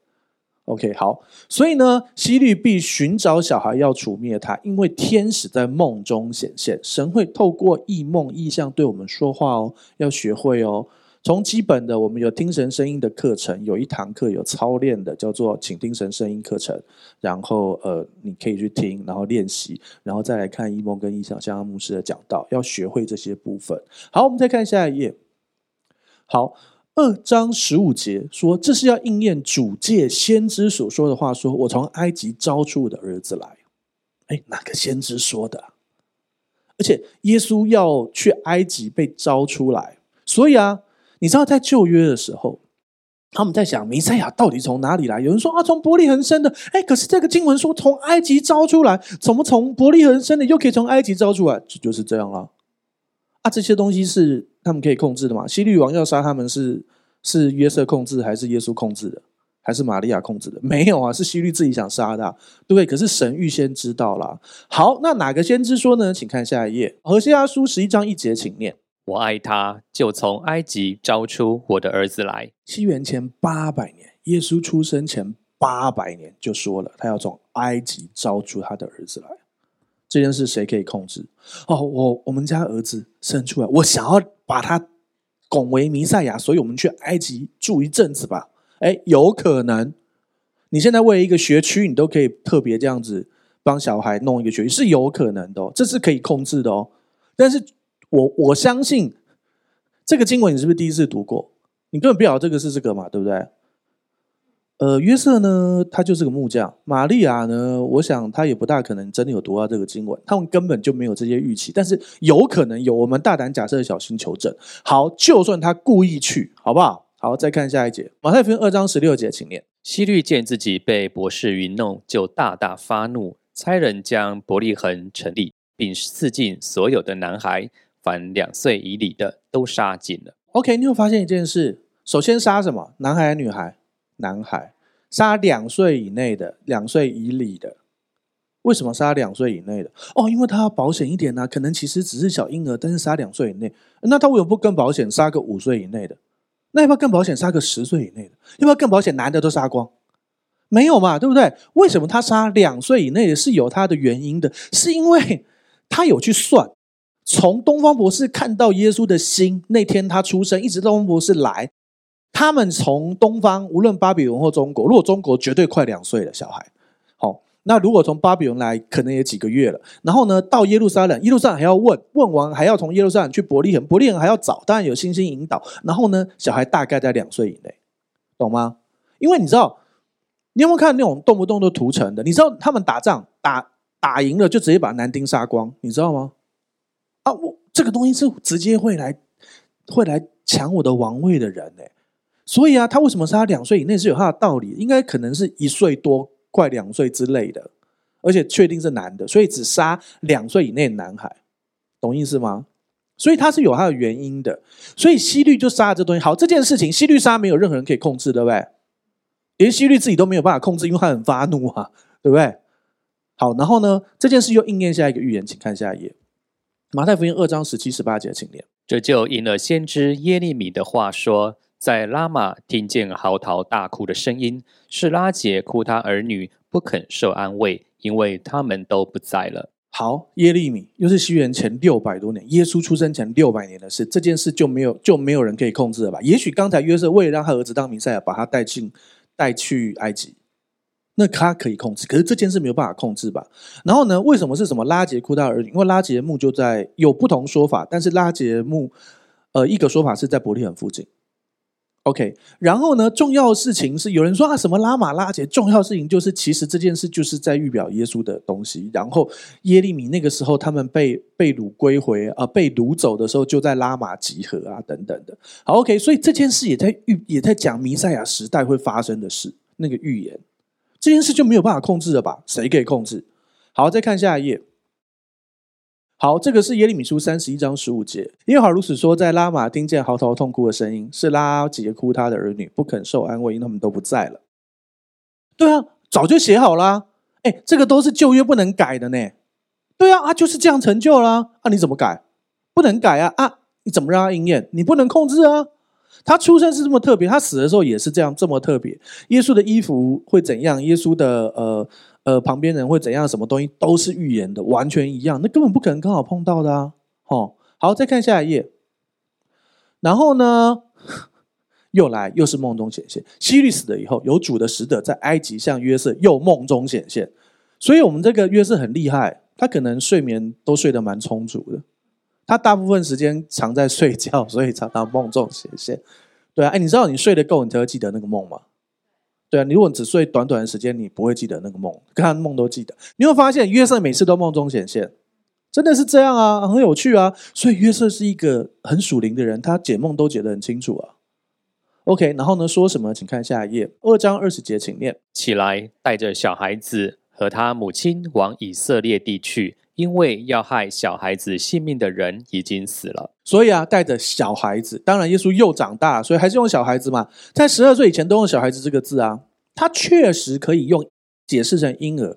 OK，好，所以呢，希律必寻找小孩要除灭他，因为天使在梦中显现，神会透过异梦异象对我们说话哦，要学会哦。从基本的，我们有听神声音的课程，有一堂课有操练的，叫做请听神声音课程，然后呃，你可以去听，然后练习，然后再来看异梦跟异象，像阿牧师的讲道，要学会这些部分。好，我们再看下一页。好。二章十五节说，这是要应验主借先知所说的话，说：“我从埃及招出我的儿子来。”哎，哪个先知说的？而且耶稣要去埃及被招出来，所以啊，你知道在旧约的时候，他们在想弥赛亚到底从哪里来？有人说啊，从伯利恒生的。哎，可是这个经文说从埃及招出来，怎么从伯利恒生的又可以从埃及招出来？就就是这样了。啊，这些东西是他们可以控制的嘛？希律王要杀他们是是约瑟控制还是耶稣控制的？还是玛利亚控制的？没有啊，是希律自己想杀的，对不对？可是神预先知道了。好，那哪个先知说呢？请看下一页，何西阿书十一章一节，请念。我爱他，就从埃及招出我的儿子来。西元前八百年，耶稣出生前八百年就说了，他要从埃及招出他的儿子来。这件事谁可以控制？哦，我我们家儿子生出来，我想要把他拱为弥赛亚，所以我们去埃及住一阵子吧。哎，有可能。你现在为一个学区，你都可以特别这样子帮小孩弄一个学区，是有可能的哦，这是可以控制的哦。但是。我我相信这个经文，你是不是第一次读过？你根本不晓得这个是这个嘛，对不对？呃，约瑟呢，他就是个木匠；玛利亚呢，我想他也不大可能真的有读到这个经文，他们根本就没有这些预期。但是有可能有，我们大胆假设，小心求证。好，就算他故意去，好不好？好，再看下一节，马太福音二章十六节，请念。希律见自己被博士愚弄，就大大发怒，差人将伯利恒成立，并四境所有的男孩。凡两岁以里的都杀尽了。OK，你有发现一件事？首先杀什么？男孩还是女孩？男孩。杀两岁以内的，两岁以里的。为什么杀两岁以内的？哦，因为他要保险一点呢、啊。可能其实只是小婴儿，但是杀两岁以内，那他为什么不更保险杀个五岁以内的？那要不要更保险杀个十岁以内的？要不要更保险男的都杀光？没有嘛，对不对？为什么他杀两岁以内的？是有他的原因的，是因为他有去算。从东方博士看到耶稣的心，那天他出生，一直到东方博士来，他们从东方，无论巴比伦或中国，如果中国绝对快两岁了小孩，好，那如果从巴比伦来，可能也几个月了。然后呢，到耶路撒冷，耶路撒冷还要问，问完还要从耶路撒冷去伯利恒，伯利恒还要找，当然有星星引导。然后呢，小孩大概在两岁以内，懂吗？因为你知道，你有没有看那种动不动都屠城的？你知道他们打仗打打赢了就直接把男丁杀光，你知道吗？啊，我这个东西是直接会来，会来抢我的王位的人呢。所以啊，他为什么杀两岁以内是有他的道理，应该可能是一岁多，快两岁之类的，而且确定是男的，所以只杀两岁以内的男孩，懂意思吗？所以他是有他的原因的，所以西律就杀了这东西。好，这件事情西律杀没有任何人可以控制，对不对？连西律自己都没有办法控制，因为他很发怒啊，对不对？好，然后呢，这件事又应验下一个预言，请看下一页。马太福音二章十七、十八节，请念。这就应了先知耶利米的话说：“在拉玛听见嚎啕大哭的声音，是拉杰哭他儿女，不肯受安慰，因为他们都不在了。”好，耶利米又是西元前六百多年，耶稣出生前六百年的事，这件事就没有就没有人可以控制了吧？也许刚才约瑟为了让他儿子当弥赛亚，把他带进带去埃及。那他可以控制，可是这件事没有办法控制吧？然后呢？为什么是什么拉杰哭他儿女？因为拉杰墓就在有不同说法，但是拉杰墓，呃，一个说法是在伯利恒附近。OK，然后呢？重要的事情是有人说啊，什么拉玛拉结？重要的事情就是，其实这件事就是在预表耶稣的东西。然后耶利米那个时候他们被被掳归回啊、呃，被掳走的时候就在拉玛集合啊，等等的。好，OK，所以这件事也在预也在讲弥赛亚时代会发生的事，那个预言。这件事就没有办法控制了吧？谁可以控制？好，再看下一页。好，这个是耶利米书三十一章十五节。耶和华如此说：在拉玛听见嚎啕痛哭的声音，是拉杰哭他的儿女，不肯受安慰，因他们都不在了。对啊，早就写好了。哎，这个都是旧约不能改的呢。对啊，啊就是这样成就了。啊，你怎么改？不能改啊！啊，你怎么让它应验？你不能控制啊。他出生是这么特别，他死的时候也是这样这么特别。耶稣的衣服会怎样？耶稣的呃呃旁边人会怎样？什么东西都是预言的，完全一样，那根本不可能刚好碰到的啊！哦，好，再看下一页。然后呢，*laughs* 又来又是梦中显现。希律死了以后，有主的使者在埃及向约瑟又梦中显现。所以，我们这个约瑟很厉害，他可能睡眠都睡得蛮充足的。他大部分时间常在睡觉，所以常常梦中显现。对啊，哎，你知道你睡得够，你才会记得那个梦吗？对啊，你如果只睡短短的时间，你不会记得那个梦，看梦都记得。你会发现约瑟每次都梦中显现，真的是这样啊，很有趣啊。所以约瑟是一个很属灵的人，他解梦都解得很清楚啊。OK，然后呢，说什么？请看下一页，二章二十节，请念。起来，带着小孩子和他母亲往以色列地去，因为要害小孩子性命的人已经死了。所以啊，带着小孩子，当然耶稣又长大，所以还是用小孩子嘛。在十二岁以前都用小孩子这个字啊，他确实可以用解释成婴儿。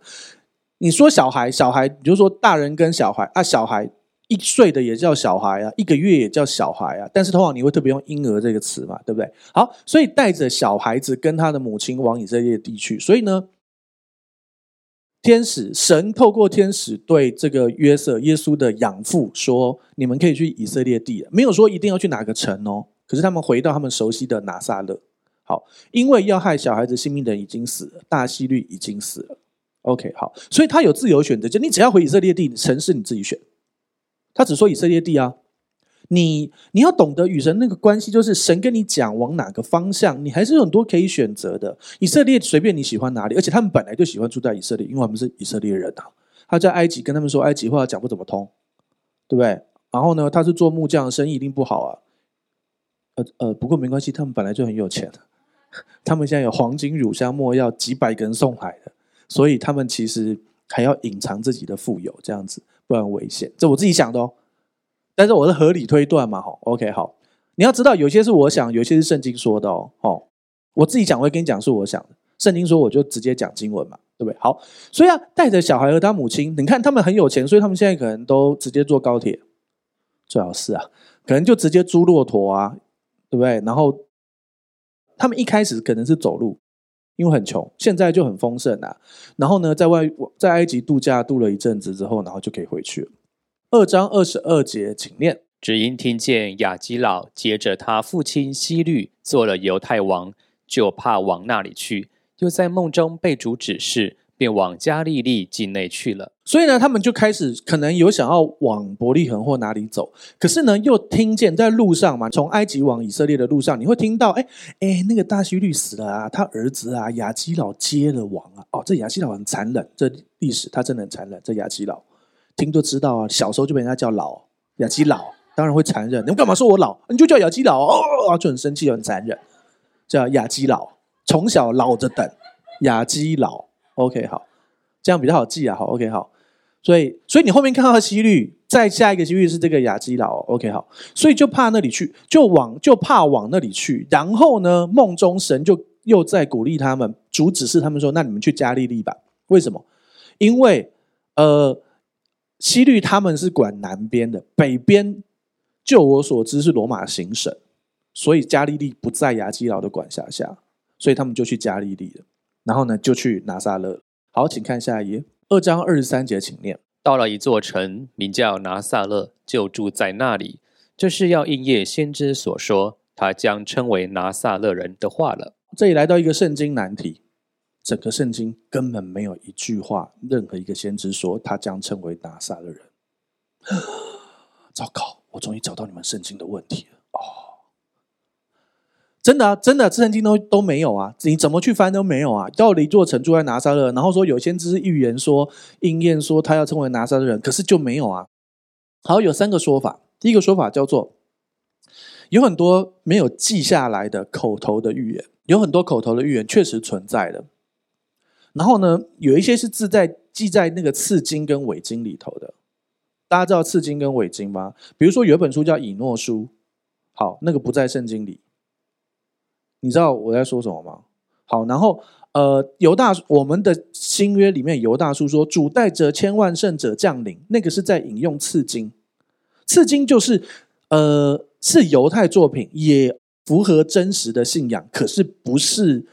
你说小孩，小孩，你就说大人跟小孩啊，小孩一岁的也叫小孩啊，一个月也叫小孩啊。但是通常你会特别用婴儿这个词嘛，对不对？好，所以带着小孩子跟他的母亲往以色列地区。所以呢，天使神透过天使对这个约瑟耶稣的养父说：“你们可以去以色列地，没有说一定要去哪个城哦。可是他们回到他们熟悉的拿撒勒。好，因为要害小孩子性命的人已经死了，大希律已经死了。” OK，好，所以他有自由选择，就你只要回以色列地，城市你自己选。他只说以色列地啊，你你要懂得与神那个关系，就是神跟你讲往哪个方向，你还是有很多可以选择的。以色列随便你喜欢哪里，而且他们本来就喜欢住在以色列，因为他们是以色列人啊。他在埃及跟他们说埃及话讲不怎么通，对不对？然后呢，他是做木匠，生意一定不好啊。呃呃，不过没关系，他们本来就很有钱，他们现在有黄金、乳香、没药，几百个人送来的。所以他们其实还要隐藏自己的富有，这样子不然危险。这我自己想的哦，但是我是合理推断嘛，哈。OK，好，你要知道，有些是我想，有些是圣经说的哦。哦，我自己讲，我会跟你讲是我想的。圣经说，我就直接讲经文嘛，对不对？好，所以啊，带着小孩和他母亲，你看他们很有钱，所以他们现在可能都直接坐高铁，最好是啊，可能就直接租骆驼啊，对不对？然后他们一开始可能是走路。因为很穷，现在就很丰盛啊。然后呢，在外在埃及度假度了一阵子之后，然后就可以回去了。二章二十二节，请念。只因听见雅基老接着他父亲希律做了犹太王，就怕往那里去，又在梦中被主指示。便往加利利境内去了。所以呢，他们就开始可能有想要往伯利恒或哪里走，可是呢，又听见在路上嘛，从埃及往以色列的路上，你会听到，哎哎，那个大希律死了啊，他儿子啊雅基老接了王啊。哦，这雅基老很残忍，这历史他真的很残忍。这雅基老听就知道啊，小时候就被人家叫老雅基老，当然会残忍。你们干嘛说我老？你就叫雅基老哦，就很生气，很残忍，叫雅基老，从小老着等雅基老。OK，好，这样比较好记啊。好，OK，好，所以，所以你后面看到的希律，再下一个希律是这个雅基老。OK，好，所以就怕那里去，就往就怕往那里去。然后呢，梦中神就又在鼓励他们，主指示他们说：“那你们去加利利吧。”为什么？因为呃，希律他们是管南边的，北边就我所知是罗马行省，所以加利利不在亚基老的管辖下，所以他们就去加利利了。然后呢，就去拿撒勒。好，请看下一页，二章二十三节，请念。到了一座城，名叫拿撒勒，就住在那里。这是要应验先知所说，他将称为拿撒勒人的话了。这里来到一个圣经难题，整个圣经根本没有一句话，任何一个先知说他将称为拿撒勒人。*gasps* 糟糕，我终于找到你们圣经的问题了。哦。真的，真的，圣经都都没有啊！你怎么去翻都没有啊！到了一座城住在拿撒勒，然后说有先知预言说应验说他要称为拿撒勒人，可是就没有啊。好，有三个说法。第一个说法叫做有很多没有记下来的口头的预言，有很多口头的预言确实存在的。然后呢，有一些是字在记在那个次经跟伪经里头的。大家知道次经跟伪经吗？比如说有一本书叫以诺书，好，那个不在圣经里。你知道我在说什么吗？好，然后呃，犹大我们的新约里面，犹大书说主带着千万圣者降临，那个是在引用次经，次经就是呃是犹太作品，也符合真实的信仰，可是不是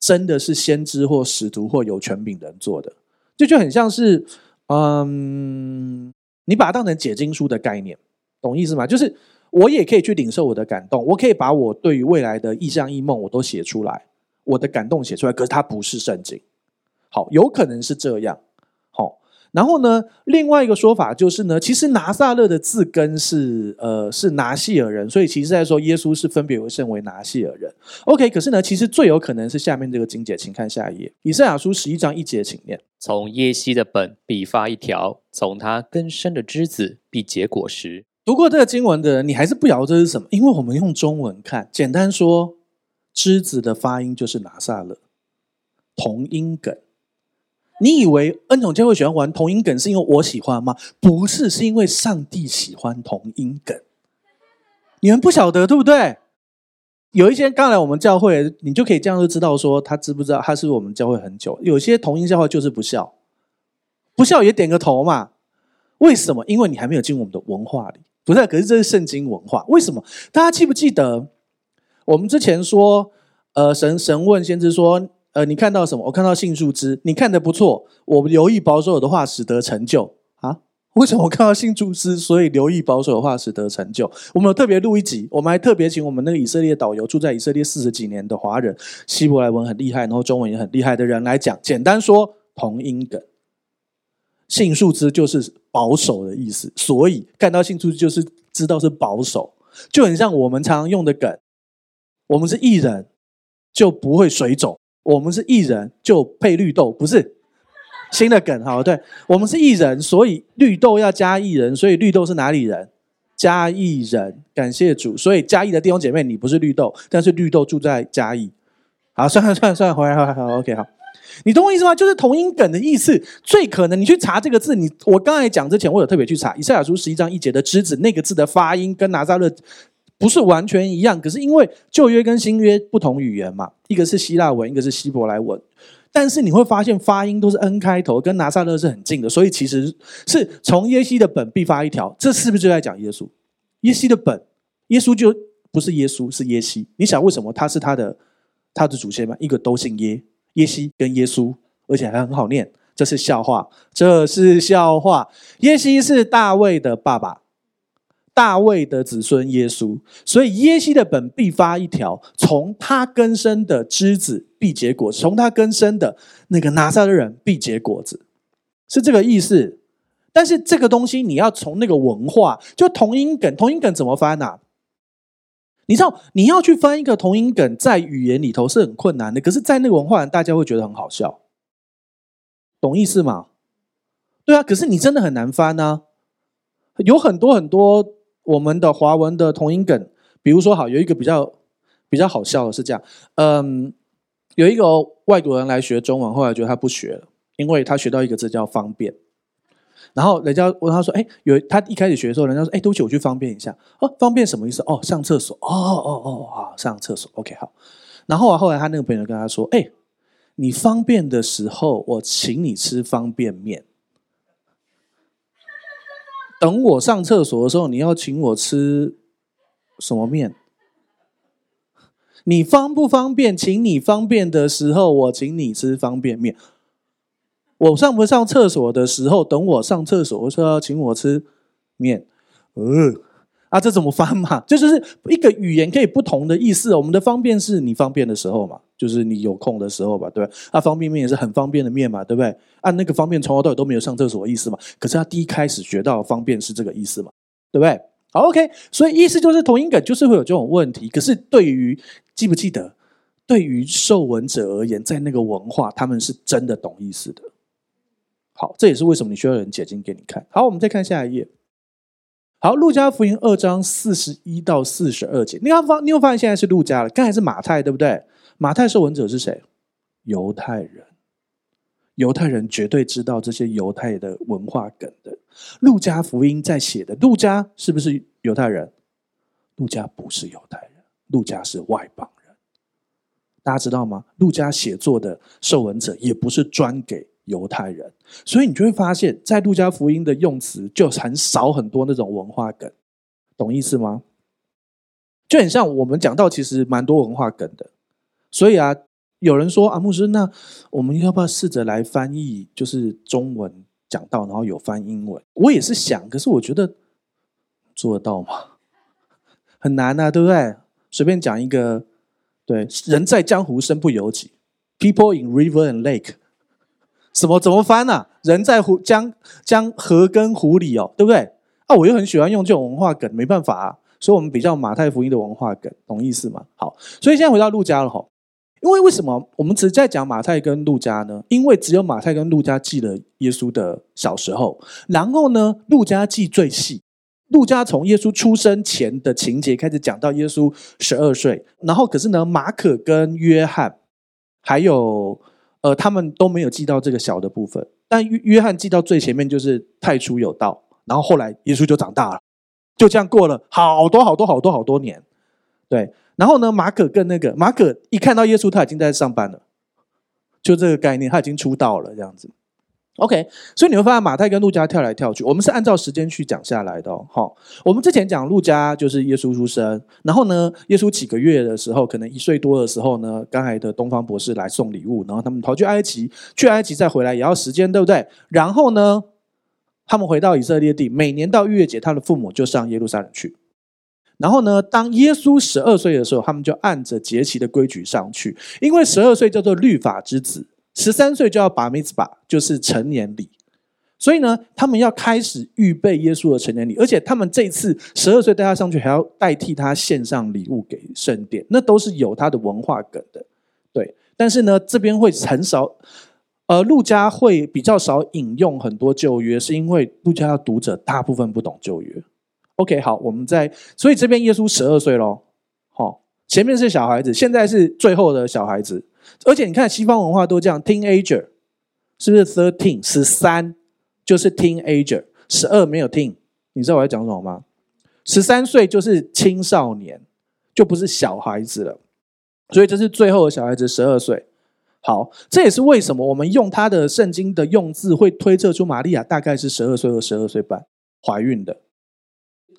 真的是先知或使徒或有权柄人做的，这就，很像是嗯，你把它当成解经书的概念，懂意思吗？就是。我也可以去领受我的感动，我可以把我对于未来的意象意梦我都写出来，我的感动写出来。可是它不是圣经，好，有可能是这样，然后呢，另外一个说法就是呢，其实拿撒勒的字根是呃是拿细尔人，所以其实在说耶稣是分别为圣为拿细尔人。OK，可是呢，其实最有可能是下面这个经节，请看下一页，以赛亚书十一章一节，请念：从耶西的本必发一条，从他根生的枝子必结果实。读过这个经文的人，你还是不晓得这是什么？因为我们用中文看，简单说，枝子的发音就是拿撒勒，同音梗。你以为恩宠教会喜欢玩同音梗是因为我喜欢吗？不是，是因为上帝喜欢同音梗。你们不晓得对不对？有一些刚来我们教会，你就可以这样就知道说他知不知道他是我们教会很久。有些同音笑话就是不笑，不笑也点个头嘛。为什么？因为你还没有进入我们的文化里。不是，可是这是圣经文化。为什么？大家记不记得我们之前说，呃，神神问先知说。呃，你看到什么？我看到杏树枝，你看的不错。我留意保守的话，使得成就啊？*laughs* 为什么我看到杏树枝，所以留意保守的话，使得成就？我们有特别录一集，我们还特别请我们那个以色列导游，住在以色列四十几年的华人，希伯来文很厉害，然后中文也很厉害的人来讲。简单说，同音梗，杏树枝就是保守的意思，所以看到杏树枝就是知道是保守，就很像我们常常用的梗。我们是艺人，就不会水肿。我们是义人，就配绿豆，不是新的梗。好，对，我们是义人，所以绿豆要加义人，所以绿豆是哪里人？嘉义人。感谢主，所以嘉义的弟兄姐妹，你不是绿豆，但是绿豆住在嘉义。好，算了算了算了，回来回来，好，OK，好，你懂我意思吗？就是同音梗的意思。最可能你去查这个字，你我刚才讲之前，我有特别去查以赛亚书十一章一节的之子那个字的发音，跟拿撒勒。不是完全一样，可是因为旧约跟新约不同语言嘛，一个是希腊文，一个是希伯来文，但是你会发现发音都是 N 开头，跟拿撒勒是很近的，所以其实是从耶西的本必发一条，这是不是就在讲耶稣？耶西的本，耶稣就不是耶稣，是耶西。你想为什么他是他的他的祖先吗？一个都姓耶，耶西跟耶稣，而且还很好念，这是笑话，这是笑话。耶西是大卫的爸爸。大卫的子孙耶稣，所以耶西的本必发一条，从他根生的枝子必结果，从他根生的那个拿撒勒人必结果子，是这个意思。但是这个东西你要从那个文化，就同音梗，同音梗怎么翻啊？你知道你要去翻一个同音梗，在语言里头是很困难的，可是，在那个文化大家会觉得很好笑，懂意思吗？对啊，可是你真的很难翻啊，有很多很多。我们的华文的同音梗，比如说，好，有一个比较比较好笑的是这样，嗯，有一个外国人来学中文，后来觉得他不学了，因为他学到一个字叫方便，然后人家问他说，哎，有他一开始学的时候，人家说，哎，对不起，我去方便一下，哦，方便什么意思？哦，上厕所，哦哦哦，好，上厕所，OK，好，然后啊，后来他那个朋友跟他说，哎，你方便的时候，我请你吃方便面。等我上厕所的时候，你要请我吃什么面？你方不方便？请你方便的时候，我请你吃方便面。我上不上厕所的时候，等我上厕所，我说要请我吃面。呃。啊，这怎么翻嘛？这就是一个语言可以不同的意思。我们的方便是你方便的时候嘛，就是你有空的时候吧，对吧？啊，方便面也是很方便的面嘛，对不对？按、那个方便从头到尾都没有上厕所的意思嘛。可是他第一开始学到方便是这个意思嘛，对不对？好，OK。所以意思就是同音梗就是会有这种问题。可是对于记不记得，对于受闻者而言，在那个文化，他们是真的懂意思的。好，这也是为什么你需要人解经给你看。好，我们再看下一页。好，路加福音二章四十一到四十二节，你看发，你有发现现在是路加了，刚才是马太，对不对？马太受文者是谁？犹太人，犹太人绝对知道这些犹太的文化梗的。路加福音在写的，路加是不是犹太人？路加不是犹太人，路加是外邦人。大家知道吗？路加写作的受文者也不是专给。犹太人，所以你就会发现，在路加福音的用词就很少很多那种文化梗，懂意思吗？就很像我们讲到，其实蛮多文化梗的。所以啊，有人说啊，牧师，那我们要不要试着来翻译，就是中文讲到，然后有翻英文？我也是想，可是我觉得做得到吗？*laughs* 很难啊，对不对？随便讲一个，对，人在江湖身不由己，People in river and lake。什么怎么翻呢、啊？人在湖江江河跟湖里哦，对不对？啊，我又很喜欢用这种文化梗，没办法啊。所以我们比较马太福音的文化梗，懂意思吗？好，所以现在回到路加了哈。因为为什么？我们只在讲马太跟路加呢？因为只有马太跟路加记了耶稣的小时候，然后呢，路加记最细，路加从耶稣出生前的情节开始讲到耶稣十二岁，然后可是呢，马可跟约翰还有呃，他们都没有记到这个小的部分，但约约翰记到最前面就是太初有道，然后后来耶稣就长大了，就这样过了好多好多好多好多年，对，然后呢，马可跟那个马可一看到耶稣，他已经在上班了，就这个概念，他已经出道了这样子。OK，所以你会发现马太跟路加跳来跳去，我们是按照时间去讲下来的哦。好，我们之前讲路加就是耶稣出生，然后呢，耶稣几个月的时候，可能一岁多的时候呢，刚来的东方博士来送礼物，然后他们逃去埃及，去埃及再回来也要时间，对不对？然后呢，他们回到以色列地，每年到逾越节，他的父母就上耶路撒冷去。然后呢，当耶稣十二岁的时候，他们就按着节期的规矩上去，因为十二岁叫做律法之子。十三岁就要把 mitzvah，就是成年礼，所以呢，他们要开始预备耶稣的成年礼，而且他们这次十二岁带他上去，还要代替他献上礼物给圣殿，那都是有他的文化梗的，对。但是呢，这边会很少，呃，路加会比较少引用很多旧约，是因为路加的读者大部分不懂旧约。OK，好，我们在，所以这边耶稣十二岁咯，好，前面是小孩子，现在是最后的小孩子。而且你看，西方文化都这样，teenager 是不是 thirteen 十三就是 teenager，十二没有 teen，你知道我在讲什么吗？十三岁就是青少年，就不是小孩子了。所以这是最后的小孩子，十二岁。好，这也是为什么我们用他的圣经的用字会推测出玛利亚大概是十二岁和十二岁半怀孕的。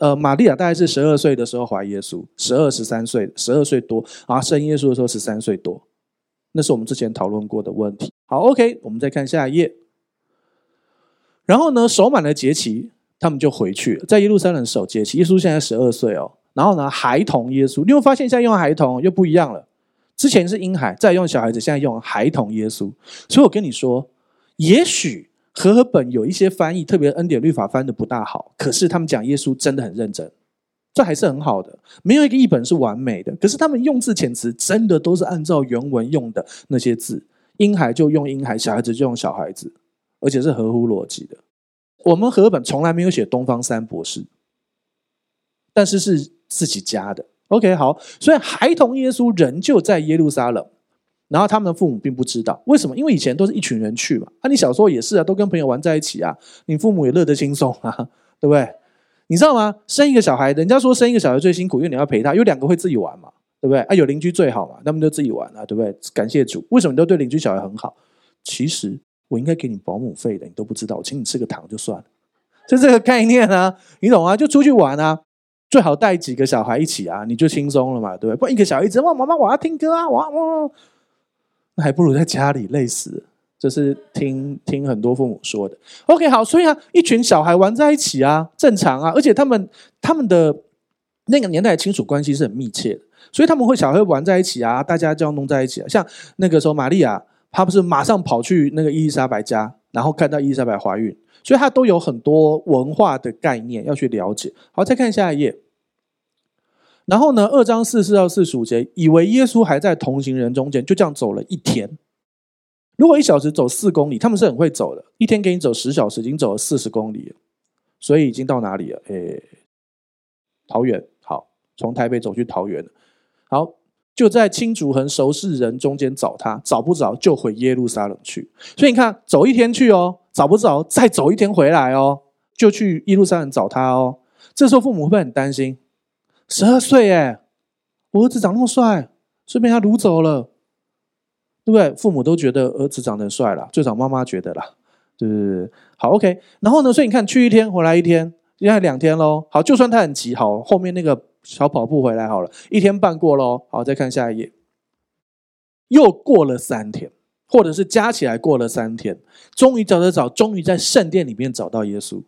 呃，玛利亚大概是十二岁的时候怀耶稣，十二十三岁，十二岁多，然后生耶稣的时候十三岁多。那是我们之前讨论过的问题。好，OK，我们再看下一页。然后呢，守满了节期，他们就回去了，在耶路撒冷守节期。耶稣现在十二岁哦。然后呢，孩童耶稣，你会发现现在用孩童又不一样了。之前是婴孩，再用小孩子，现在用孩童耶稣。所以我跟你说，也许和合本有一些翻译，特别恩典律法翻得不大好，可是他们讲耶稣真的很认真。这还是很好的，没有一个译本是完美的。可是他们用字遣词真的都是按照原文用的那些字，婴孩就用婴孩，小孩子就用小孩子，而且是合乎逻辑的。我们和合本从来没有写东方三博士，但是是自己加的。OK，好，所以孩童耶稣仍旧在耶路撒冷，然后他们的父母并不知道为什么，因为以前都是一群人去嘛。啊，你小时候也是啊，都跟朋友玩在一起啊，你父母也乐得轻松啊，*laughs* 对不对？你知道吗？生一个小孩，人家说生一个小孩最辛苦，因为你要陪他。有两个会自己玩嘛，对不对？啊，有邻居最好嘛，他们就自己玩啊，对不对？感谢主，为什么你都对邻居小孩很好？其实我应该给你保姆费的，你都不知道，我请你吃个糖就算了，就这个概念啊，你懂啊？就出去玩啊，最好带几个小孩一起啊，你就轻松了嘛，对不对？不然一个小孩一直哇，妈妈我要听歌啊，哇哇，那还不如在家里累死。这是听听很多父母说的。OK，好，所以啊，一群小孩玩在一起啊，正常啊，而且他们他们的那个年代的亲属关系是很密切的，所以他们会小孩玩在一起啊，大家这样弄在一起啊。像那个时候，玛利亚她不是马上跑去那个伊丽莎白家，然后看到伊丽莎白怀孕，所以她都有很多文化的概念要去了解。好，再看下一页。然后呢，二章四四到四十五节，以为耶稣还在同行人中间，就这样走了一天。如果一小时走四公里，他们是很会走的。一天给你走十小时，已经走了四十公里了，所以已经到哪里了？诶，桃园。好，从台北走去桃园。好，就在亲族和熟识人中间找他，找不着就回耶路撒冷去。所以你看，走一天去哦，找不着再走一天回来哦，就去耶路撒冷找他哦。这时候父母会不会很担心？十二岁哎，我儿子长那么帅，顺便他掳走了。对不对？父母都觉得儿子长得帅了，最少妈妈觉得啦，对不对？好，OK。然后呢，所以你看，去一天回来一天，现在两天喽。好，就算他很急，好，后面那个小跑步回来好了，一天半过喽。好，再看下一页，又过了三天，或者是加起来过了三天，终于找得着，终于在圣殿里面找到耶稣，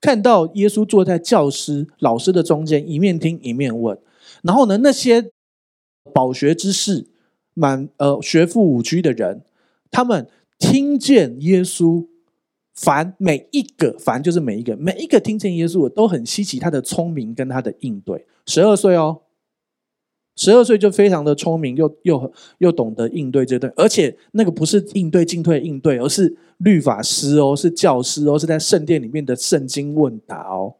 看到耶稣坐在教师老师的中间，一面听一面问。然后呢，那些饱学之士。满呃学富五车的人，他们听见耶稣，凡每一个，凡就是每一个，每一个听见耶稣我都很稀奇他的聪明跟他的应对。十二岁哦，十二岁就非常的聪明，又又又懂得应对这对，而且那个不是应对进退应对，而是律法师哦，是教师哦，是在圣殿里面的圣经问答哦。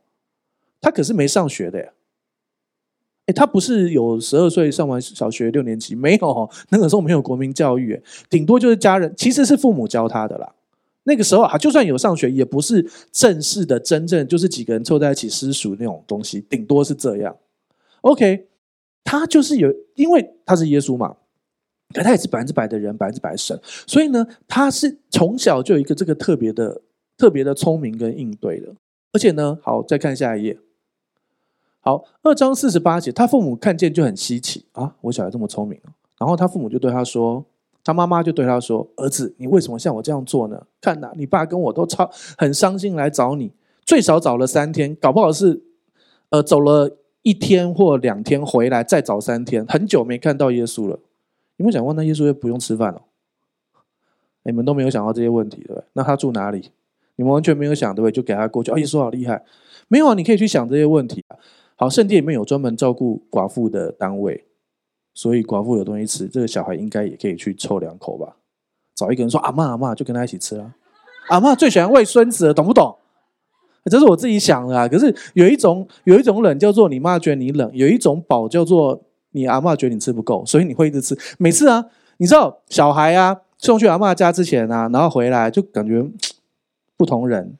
他可是没上学的呀。哎，他不是有十二岁上完小学六年级没有？那个时候没有国民教育，顶多就是家人，其实是父母教他的啦。那个时候啊，就算有上学，也不是正式的，真正就是几个人凑在一起私塾那种东西，顶多是这样。OK，他就是有，因为他是耶稣嘛，可他也是百分之百的人，百分之百神，所以呢，他是从小就有一个这个特别的、特别的聪明跟应对的。而且呢，好，再看下一页。好，二章四十八节，他父母看见就很稀奇啊，我小孩这么聪明。然后他父母就对他说，他妈妈就对他说：“儿子，你为什么像我这样做呢？看呐，你爸跟我都超很伤心来找你，最少找了三天，搞不好是呃走了一天或两天回来再找三天，很久没看到耶稣了。你们想问，那耶稣又不用吃饭了？你们都没有想到这些问题，对不对？那他住哪里？你们完全没有想，对不对？就给他过去。啊，耶稣好厉害，没有啊？你可以去想这些问题。”好，圣殿里面有专门照顾寡妇的单位，所以寡妇有东西吃，这个小孩应该也可以去凑两口吧。找一个人说：“阿嬷，阿嬷，就跟他一起吃啊。”阿嬷最喜欢喂孙子了，懂不懂？这是我自己想的啊。可是有一种有一种冷叫做你妈觉得你冷，有一种饱叫做你阿嬷觉得你吃不够，所以你会一直吃。每次啊，你知道小孩啊送去阿嬷家之前啊，然后回来就感觉不同人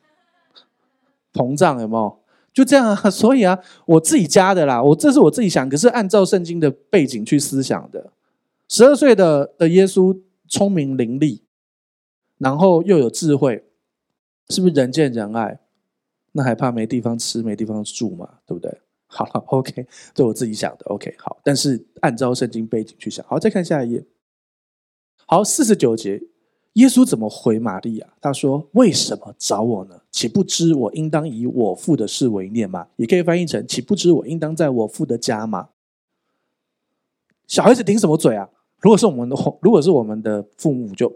膨胀，有没有？就这样啊，*laughs* 所以啊，我自己加的啦，我这是我自己想，可是按照圣经的背景去思想的。十二岁的的耶稣聪明伶俐，然后又有智慧，是不是人见人爱？那还怕没地方吃、没地方住嘛？对不对？好了，OK，这我自己想的，OK，好。但是按照圣经背景去想，好，再看下一页。好，四十九节。耶稣怎么回玛利亚？他说：“为什么找我呢？岂不知我应当以我父的事为念吗？”也可以翻译成：“岂不知我应当在我父的家吗？”小孩子顶什么嘴啊？如果是我们的，如果是我们的父母就，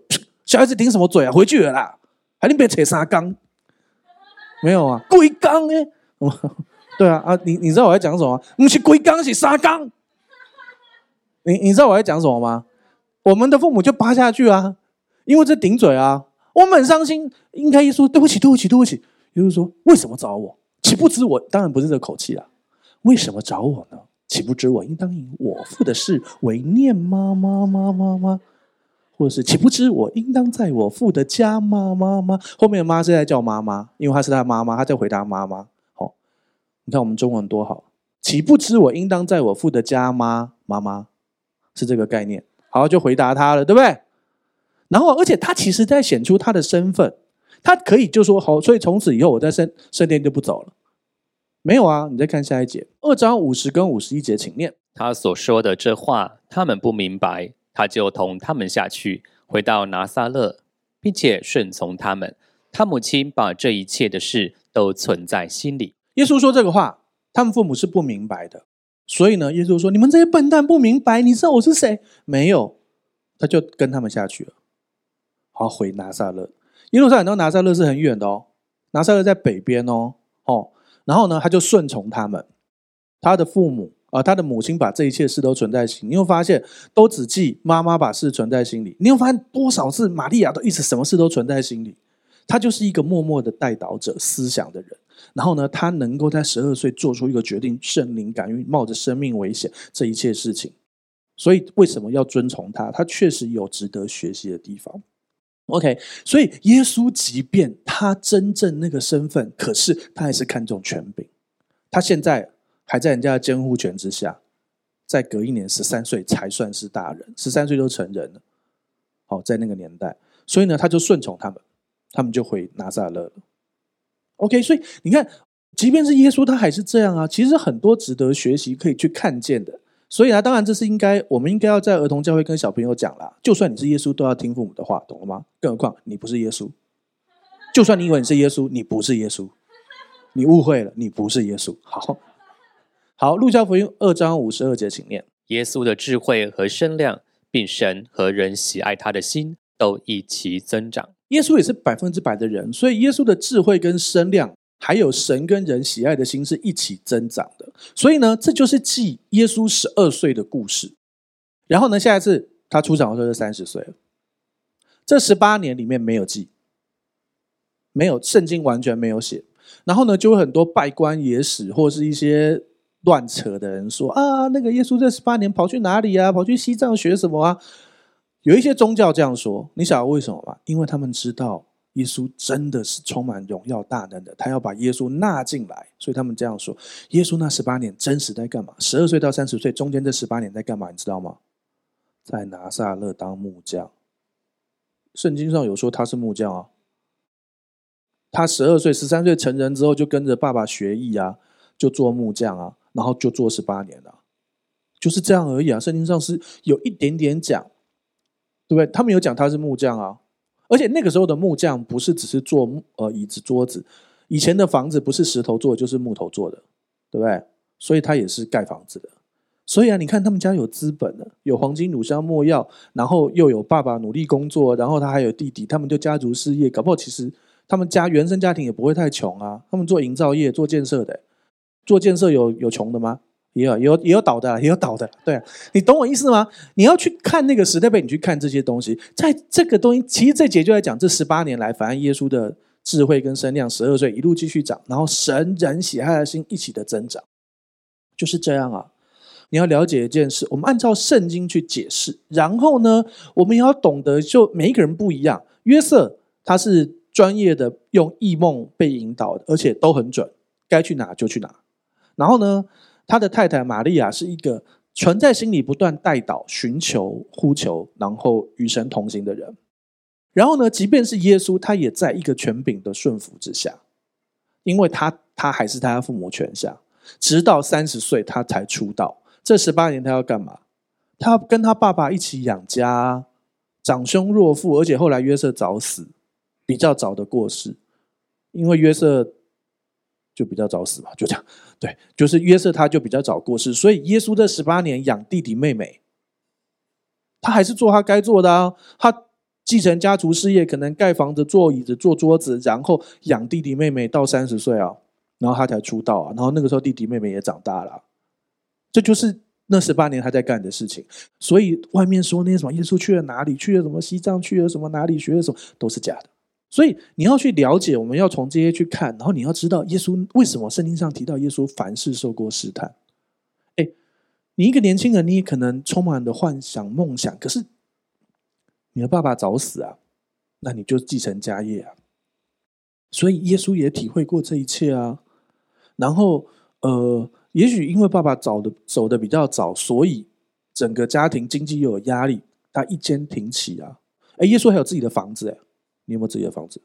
小孩子顶什么嘴啊？回去了啦，还得别扯三缸，没有啊？龟缸哎，*laughs* 对啊啊！你你知道我在讲什么吗？不是龟缸，是沙缸。你你知道我在讲什么吗？我们的父母就扒下去啊。因为这顶嘴啊，我们很伤心。应该一说对不起，对不起，对不起。就是说：“为什么找我？岂不知我？当然不是这口气啊。为什么找我呢？岂不知我应当以我父的事为念吗？吗吗吗吗？或者是岂不知我应当在我父的家吗？吗吗？后面的妈是在叫妈妈，因为她是他妈妈，她在回答妈妈。好，你看我们中文多好。岂不知我应当在我父的家吗？妈妈是这个概念。好，就回答他了，对不对？然后，而且他其实在显出他的身份，他可以就说好，所以从此以后我在圣圣殿就不走了。没有啊，你再看下一节，二章五十跟五十一节，请念。他所说的这话，他们不明白，他就同他们下去，回到拿撒勒，并且顺从他们。他母亲把这一切的事都存在心里。耶稣说这个话，他们父母是不明白的，所以呢，耶稣说：“你们这些笨蛋不明白，你知道我是谁？没有。”他就跟他们下去了。好，回拿撒勒，耶路撒冷到拿撒勒是很远的哦。拿撒勒在北边哦，哦，然后呢，他就顺从他们，他的父母啊、他的母亲把这一切事都存在心。你会发现，都只记妈妈把事存在心里。你会发现多少次玛利亚都一直什么事都存在心里。他就是一个默默的带导者思想的人。然后呢，他能够在十二岁做出一个决定，圣灵感孕，冒着生命危险，这一切事情。所以为什么要遵从他？他确实有值得学习的地方。OK，所以耶稣即便他真正那个身份，可是他还是看重权柄。他现在还在人家的监护权之下，再隔一年十三岁才算是大人，十三岁都成人了。好，在那个年代，所以呢，他就顺从他们，他们就回拿撒勒了。OK，所以你看，即便是耶稣，他还是这样啊。其实很多值得学习、可以去看见的。所以呢，当然这是应该，我们应该要在儿童教会跟小朋友讲啦。就算你是耶稣，都要听父母的话，懂了吗？更何况你不是耶稣。就算你以为你是耶稣，你不是耶稣，你误会了，你不是耶稣。好，好，路加福音二章五十二节，请念：耶稣的智慧和身量，并神和人喜爱他的心，都一起增长。耶稣也是百分之百的人，所以耶稣的智慧跟身量。还有神跟人喜爱的心是一起增长的，所以呢，这就是记耶稣十二岁的故事。然后呢，下一次他出场的时候是三十岁了。这十八年里面没有记，没有圣经完全没有写。然后呢，就会很多拜官野史或是一些乱扯的人说啊，那个耶稣这十八年跑去哪里啊？跑去西藏学什么啊？有一些宗教这样说，你晓得为什么吗？因为他们知道耶稣真的是充满荣耀大能的，他要把耶稣纳进来，所以他们这样说。耶稣那十八年真实在干嘛？十二岁到三十岁中间这十八年在干嘛？你知道吗？在拿撒勒当木匠。圣经上有说他是木匠啊。他十二岁、十三岁成人之后，就跟着爸爸学艺啊，就做木匠啊，然后就做十八年了，就是这样而已啊。圣经上是有一点点讲，对不对？他们有讲他是木匠啊，而且那个时候的木匠不是只是做呃椅子、桌子，以前的房子不是石头做，就是木头做的，对不对？所以他也是盖房子的。所以啊，你看他们家有资本的，有黄金、乳香、没药，然后又有爸爸努力工作，然后他还有弟弟，他们就家族事业，搞不好其实。他们家原生家庭也不会太穷啊，他们做营造业、做建设的，做建设有有穷的吗？也有也，有也有倒的，也有倒的。对，你懂我意思吗？你要去看那个时代背景，去看这些东西，在这个东西，其实这节就在讲这十八年来，反而耶稣的智慧跟身量，十二岁一路继续长，然后神人喜爱的心一起的增长，就是这样啊。你要了解一件事，我们按照圣经去解释，然后呢，我们也要懂得，就每一个人不一样。约瑟他是。专业的用异梦被引导的，而且都很准，该去哪就去哪。然后呢，他的太太玛利亚是一个存在心里不断代祷、寻求、呼求，然后与神同行的人。然后呢，即便是耶稣，他也在一个权柄的顺服之下，因为他他还是他父母权下，直到三十岁他才出道。这十八年他要干嘛？他跟他爸爸一起养家，长兄若父，而且后来约瑟早死。比较早的过世，因为约瑟就比较早死嘛，就这样。对，就是约瑟他就比较早过世，所以耶稣这十八年养弟弟妹妹，他还是做他该做的啊。他继承家族事业，可能盖房子、做椅子、做桌子，然后养弟弟妹妹到三十岁啊，然后他才出道啊。然后那个时候弟弟妹妹也长大了，这就是那十八年他在干的事情。所以外面说那些什么耶稣去了哪里，去了什么西藏，去了什么哪里，学了什么，都是假的。所以你要去了解，我们要从这些去看，然后你要知道耶稣为什么圣经上提到耶稣凡事受过试探。哎，你一个年轻人，你也可能充满了幻想、梦想，可是你的爸爸早死啊，那你就继承家业啊。所以耶稣也体会过这一切啊。然后呃，也许因为爸爸早的走的比较早，所以整个家庭经济又有压力，他一肩挺起啊。哎，耶稣还有自己的房子哎。你有没有自己的房子？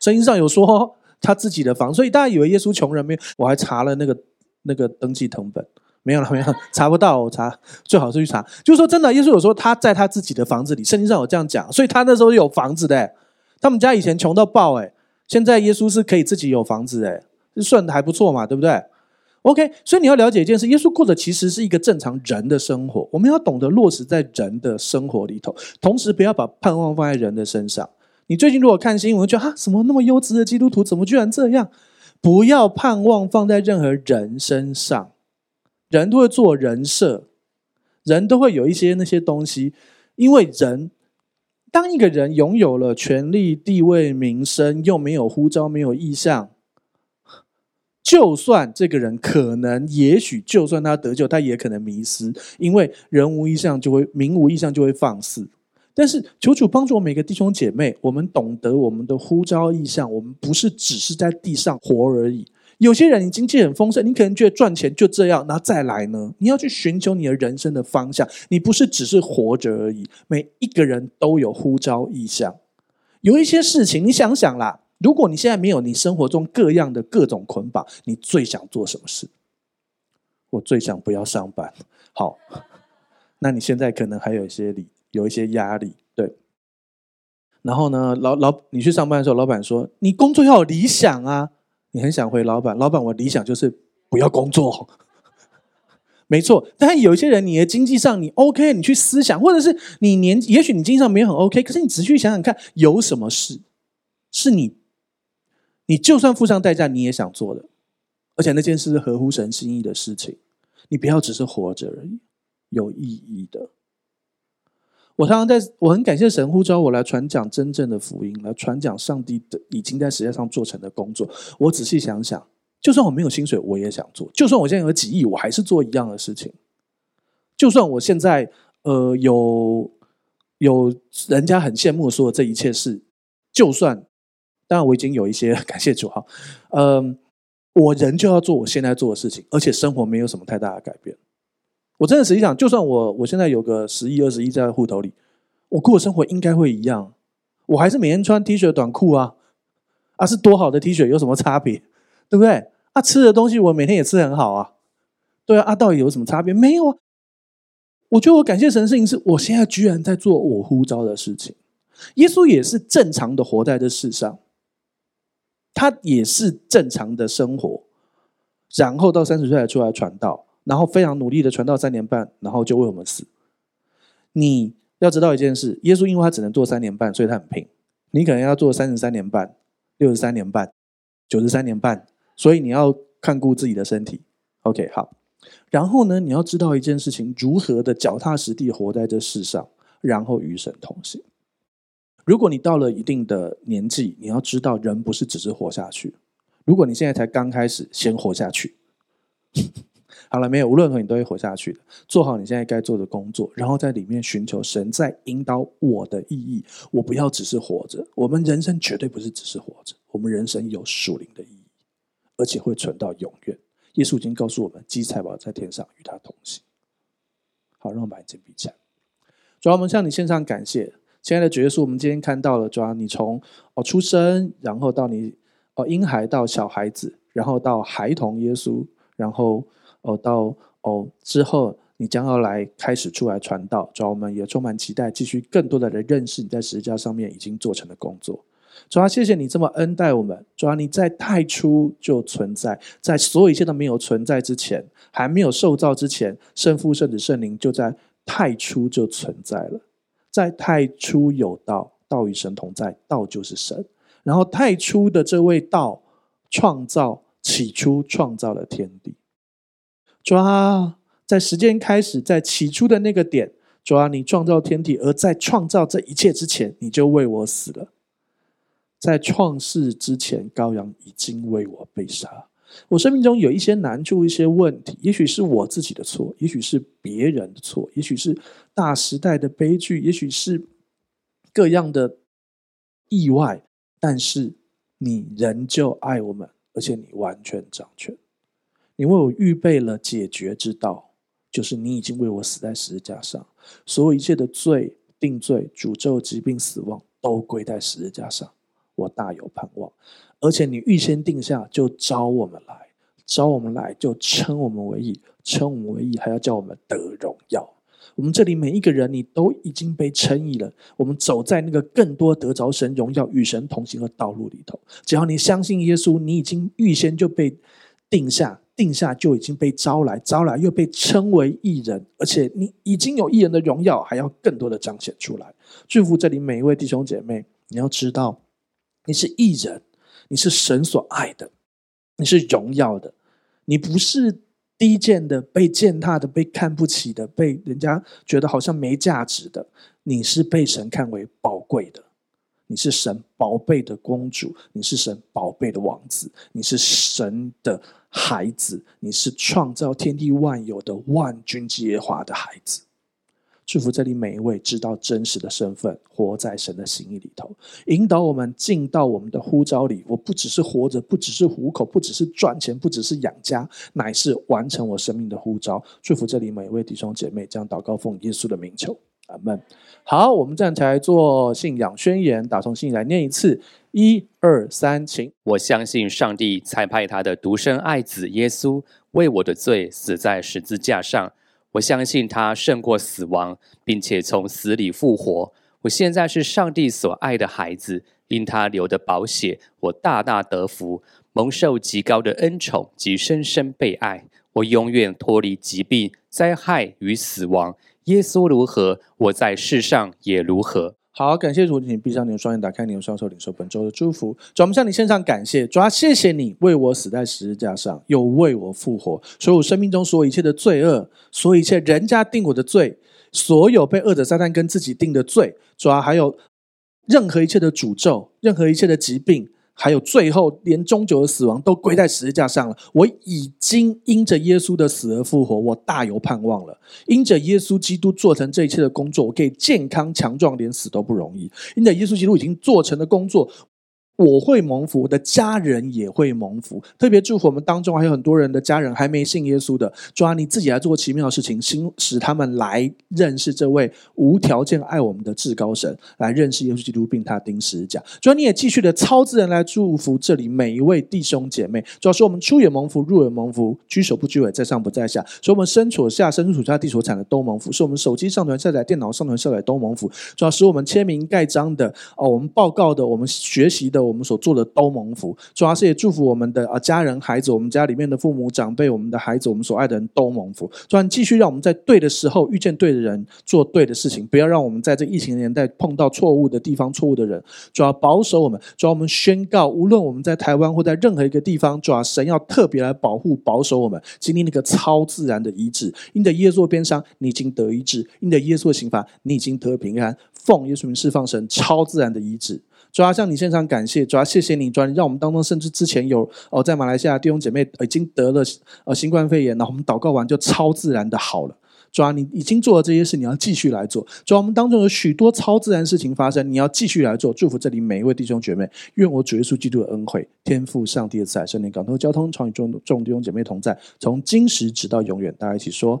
圣经上有说 *laughs* 他自己的房，所以大家以为耶稣穷人没有？我还查了那个那个登记成本，没有了，没有，查不到。我查最好是去查，就是说真的，耶稣有说他在他自己的房子里，圣经上有这样讲，所以他那时候有房子的。他们家以前穷到爆哎，现在耶稣是可以自己有房子哎，算的还不错嘛，对不对？OK，所以你要了解一件事，耶稣过的其实是一个正常人的生活，我们要懂得落实在人的生活里头，同时不要把盼望放在人的身上。你最近如果看新闻，觉得啊，什么那么优质的基督徒，怎么居然这样？不要盼望放在任何人身上，人都会做人设，人都会有一些那些东西，因为人，当一个人拥有了权力、地位、名声，又没有呼召、没有意向，就算这个人可能，也许就算他得救，他也可能迷失，因为人无异象就会名无异象就会放肆。但是，求主帮助我每个弟兄姐妹，我们懂得我们的呼召意向，我们不是只是在地上活而已。有些人你经济很丰盛，你可能觉得赚钱就这样，然后再来呢？你要去寻求你的人生的方向，你不是只是活着而已。每一个人都有呼召意向，有一些事情，你想想啦，如果你现在没有你生活中各样的各种捆绑，你最想做什么事？我最想不要上班。好，*laughs* 那你现在可能还有一些理。有一些压力，对。然后呢，老老你去上班的时候，老板说你工作要有理想啊，你很想回老板，老板我理想就是不要工作，*laughs* 没错。但有一些人，你的经济上你 OK，你去思想，或者是你年，也许你经济上没有很 OK，可是你仔细想想看，有什么事是你，你就算付上代价你也想做的，而且那件事是合乎神心意的事情，你不要只是活着而已，有意义的。我常常在，我很感谢神呼召我来传讲真正的福音，来传讲上帝的已经在世界上做成的工作。我仔细想想，就算我没有薪水，我也想做；就算我现在有几亿，我还是做一样的事情；就算我现在呃有有人家很羡慕说的这一切事，就算当然我已经有一些 *laughs* 感谢主哈，嗯、我仍就要做我现在做的事情，而且生活没有什么太大的改变。我真的实际上，就算我我现在有个十亿、二十亿在户头里，我过的生活应该会一样。我还是每天穿 T 恤、短裤啊，啊，是多好的 T 恤，有什么差别？对不对？啊，吃的东西我每天也吃很好啊，对啊，啊，到底有什么差别？没有啊。我觉得我感谢神的事情是，我现在居然在做我呼召的事情。耶稣也是正常的活在这世上，他也是正常的生活，然后到三十岁才出来传道。然后非常努力的传道三年半，然后就为我们死。你要知道一件事，耶稣因为他只能做三年半，所以他很拼。你可能要做三十三年半、六十三年半、九十三年半，所以你要看顾自己的身体。OK，好。然后呢，你要知道一件事情，如何的脚踏实地活在这世上，然后与神同行。如果你到了一定的年纪，你要知道，人不是只是活下去。如果你现在才刚开始，先活下去。好了，没有，无论如何你都会活下去的。做好你现在该做的工作，然后在里面寻求神在引导我的意义。我不要只是活着，我们人生绝对不是只是活着，我们人生有属灵的意义，而且会存到永远。耶稣已经告诉我们，积财宝在天上，与他同行。好，让我们把眼睛闭起来。主要我们向你献上感谢，亲爱的主耶稣，我们今天看到了，主要你从哦出生，然后到你哦婴孩到小孩子，然后到孩童耶稣，然后。哦，到哦之后，你将要来开始出来传道，主啊，我们也充满期待，继续更多的人认识你在十字架上面已经做成的工作。主啊，谢谢你这么恩待我们。主啊，你在太初就存在，在所有一切都没有存在之前，还没有受造之前，圣父、圣子、圣灵就在太初就存在了。在太初有道，道与神同在，道就是神。然后太初的这位道创造，起初创造了天地。主啊，在时间开始，在起初的那个点，主啊，你创造天地，而在创造这一切之前，你就为我死了。在创世之前，羔羊已经为我被杀。我生命中有一些难处，一些问题，也许是我自己的错，也许是别人的错，也许是大时代的悲剧，也许是各样的意外，但是你仍旧爱我们，而且你完全掌权。你为我预备了解决之道，就是你已经为我死在十字架上，所有一切的罪、定罪、诅咒、疾病、死亡都归在十字架上，我大有盼望。而且你预先定下，就召我们来，召我们来就称我们为义，称我们为义，还要叫我们得荣耀。我们这里每一个人，你都已经被称义了。我们走在那个更多得着神荣耀、与神同行的道路里头。只要你相信耶稣，你已经预先就被定下。定下就已经被招来，招来又被称为艺人，而且你已经有艺人的荣耀，还要更多的彰显出来。祝福这里每一位弟兄姐妹，你要知道，你是艺人，你是神所爱的，你是荣耀的，你不是低贱的、被践踏的、被看不起的、被人家觉得好像没价值的，你是被神看为宝贵的，你是神宝贝的公主，你是神宝贝的王子，你是神的。孩子，你是创造天地万有的万军之耶和华的孩子。祝福这里每一位知道真实的身份，活在神的心意里头，引导我们进到我们的呼召里。我不只是活着，不只是糊口，不只是赚钱，不只是养家，乃是完成我生命的呼召。祝福这里每一位弟兄姐妹，将祷告奉耶稣的名求，阿门。好，我们站起来做信仰宣言，打从心里来念一次。一二三，请！我相信上帝差派他的独生爱子耶稣为我的罪死在十字架上。我相信他胜过死亡，并且从死里复活。我现在是上帝所爱的孩子，因他流的宝血，我大大得福，蒙受极高的恩宠及深深被爱。我永远脱离疾病、灾害与死亡。耶稣如何，我在世上也如何。好，感谢主，请闭上你的双眼，打开你的双手，领受本周的祝福。主，我们向你献上感谢，主啊，谢谢你为我死在十字架上，又为我复活，所有生命中所有一切的罪恶，所有一切人家定我的罪，所有被恶者撒旦跟自己定的罪，主要还有任何一切的诅咒，任何一切的疾病。还有最后，连终究的死亡都归在十字架上了。我已经因着耶稣的死而复活，我大有盼望了。因着耶稣基督做成这一切的工作，我可以健康强壮，连死都不容易。因着耶稣基督已经做成的工作。我会蒙福，我的家人也会蒙福。特别祝福我们当中还有很多人的家人还没信耶稣的，主啊，你自己来做奇妙的事情，使使他们来认识这位无条件爱我们的至高神，来认识耶稣基督，并他钉十字架。主啊，你也继续的超自然来祝福这里每一位弟兄姐妹。主要说我们出也蒙福，入也蒙福，居首不居尾，在上不在下。所以我们身处下，身处下，地所产的都蒙福。是我们手机上传下载，电脑上传下载都蒙福。主要使我们签名盖章的哦，我们报告的，我们学习的。我们所做的都蒙福，主要是也祝福我们的啊家人、孩子，我们家里面的父母、长辈，我们的孩子，我们所爱的人都蒙福。主要继续让我们在对的时候遇见对的人，做对的事情，不要让我们在这疫情年代碰到错误的地方、错误的人。主要保守我们，主要我们宣告，无论我们在台湾或在任何一个地方，主要神要特别来保护、保守我们，经历那个超自然的医治。因着耶稣的鞭伤，你已经得医治；因着耶稣的刑罚，你已经得平安。奉耶稣名释放神超自然的医治。主要向你献上感谢，主要谢谢你，主要让我们当中甚至之前有哦，在马来西亚弟兄姐妹已经得了呃新冠肺炎，然后我们祷告完就超自然的好了。主要你已经做了这些事，你要继续来做。主要我们当中有许多超自然事情发生，你要继续来做。祝福这里每一位弟兄姐妹，愿我主耶稣基督的恩惠、天父上帝的慈爱、圣灵感动交通，常与众众弟兄姐妹同在，从今时直到永远。大家一起说。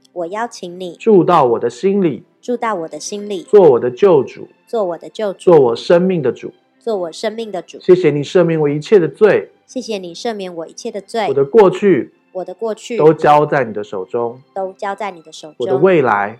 我邀请你住到我的心里，住到我的心里，做我的救主，做我的救主，做我生命的主，做我生命的主。谢谢你赦免我一切的罪，谢谢你赦免我一切的罪。我的过去，我的过去都交在你的手中，都交在你的手中。我的未来。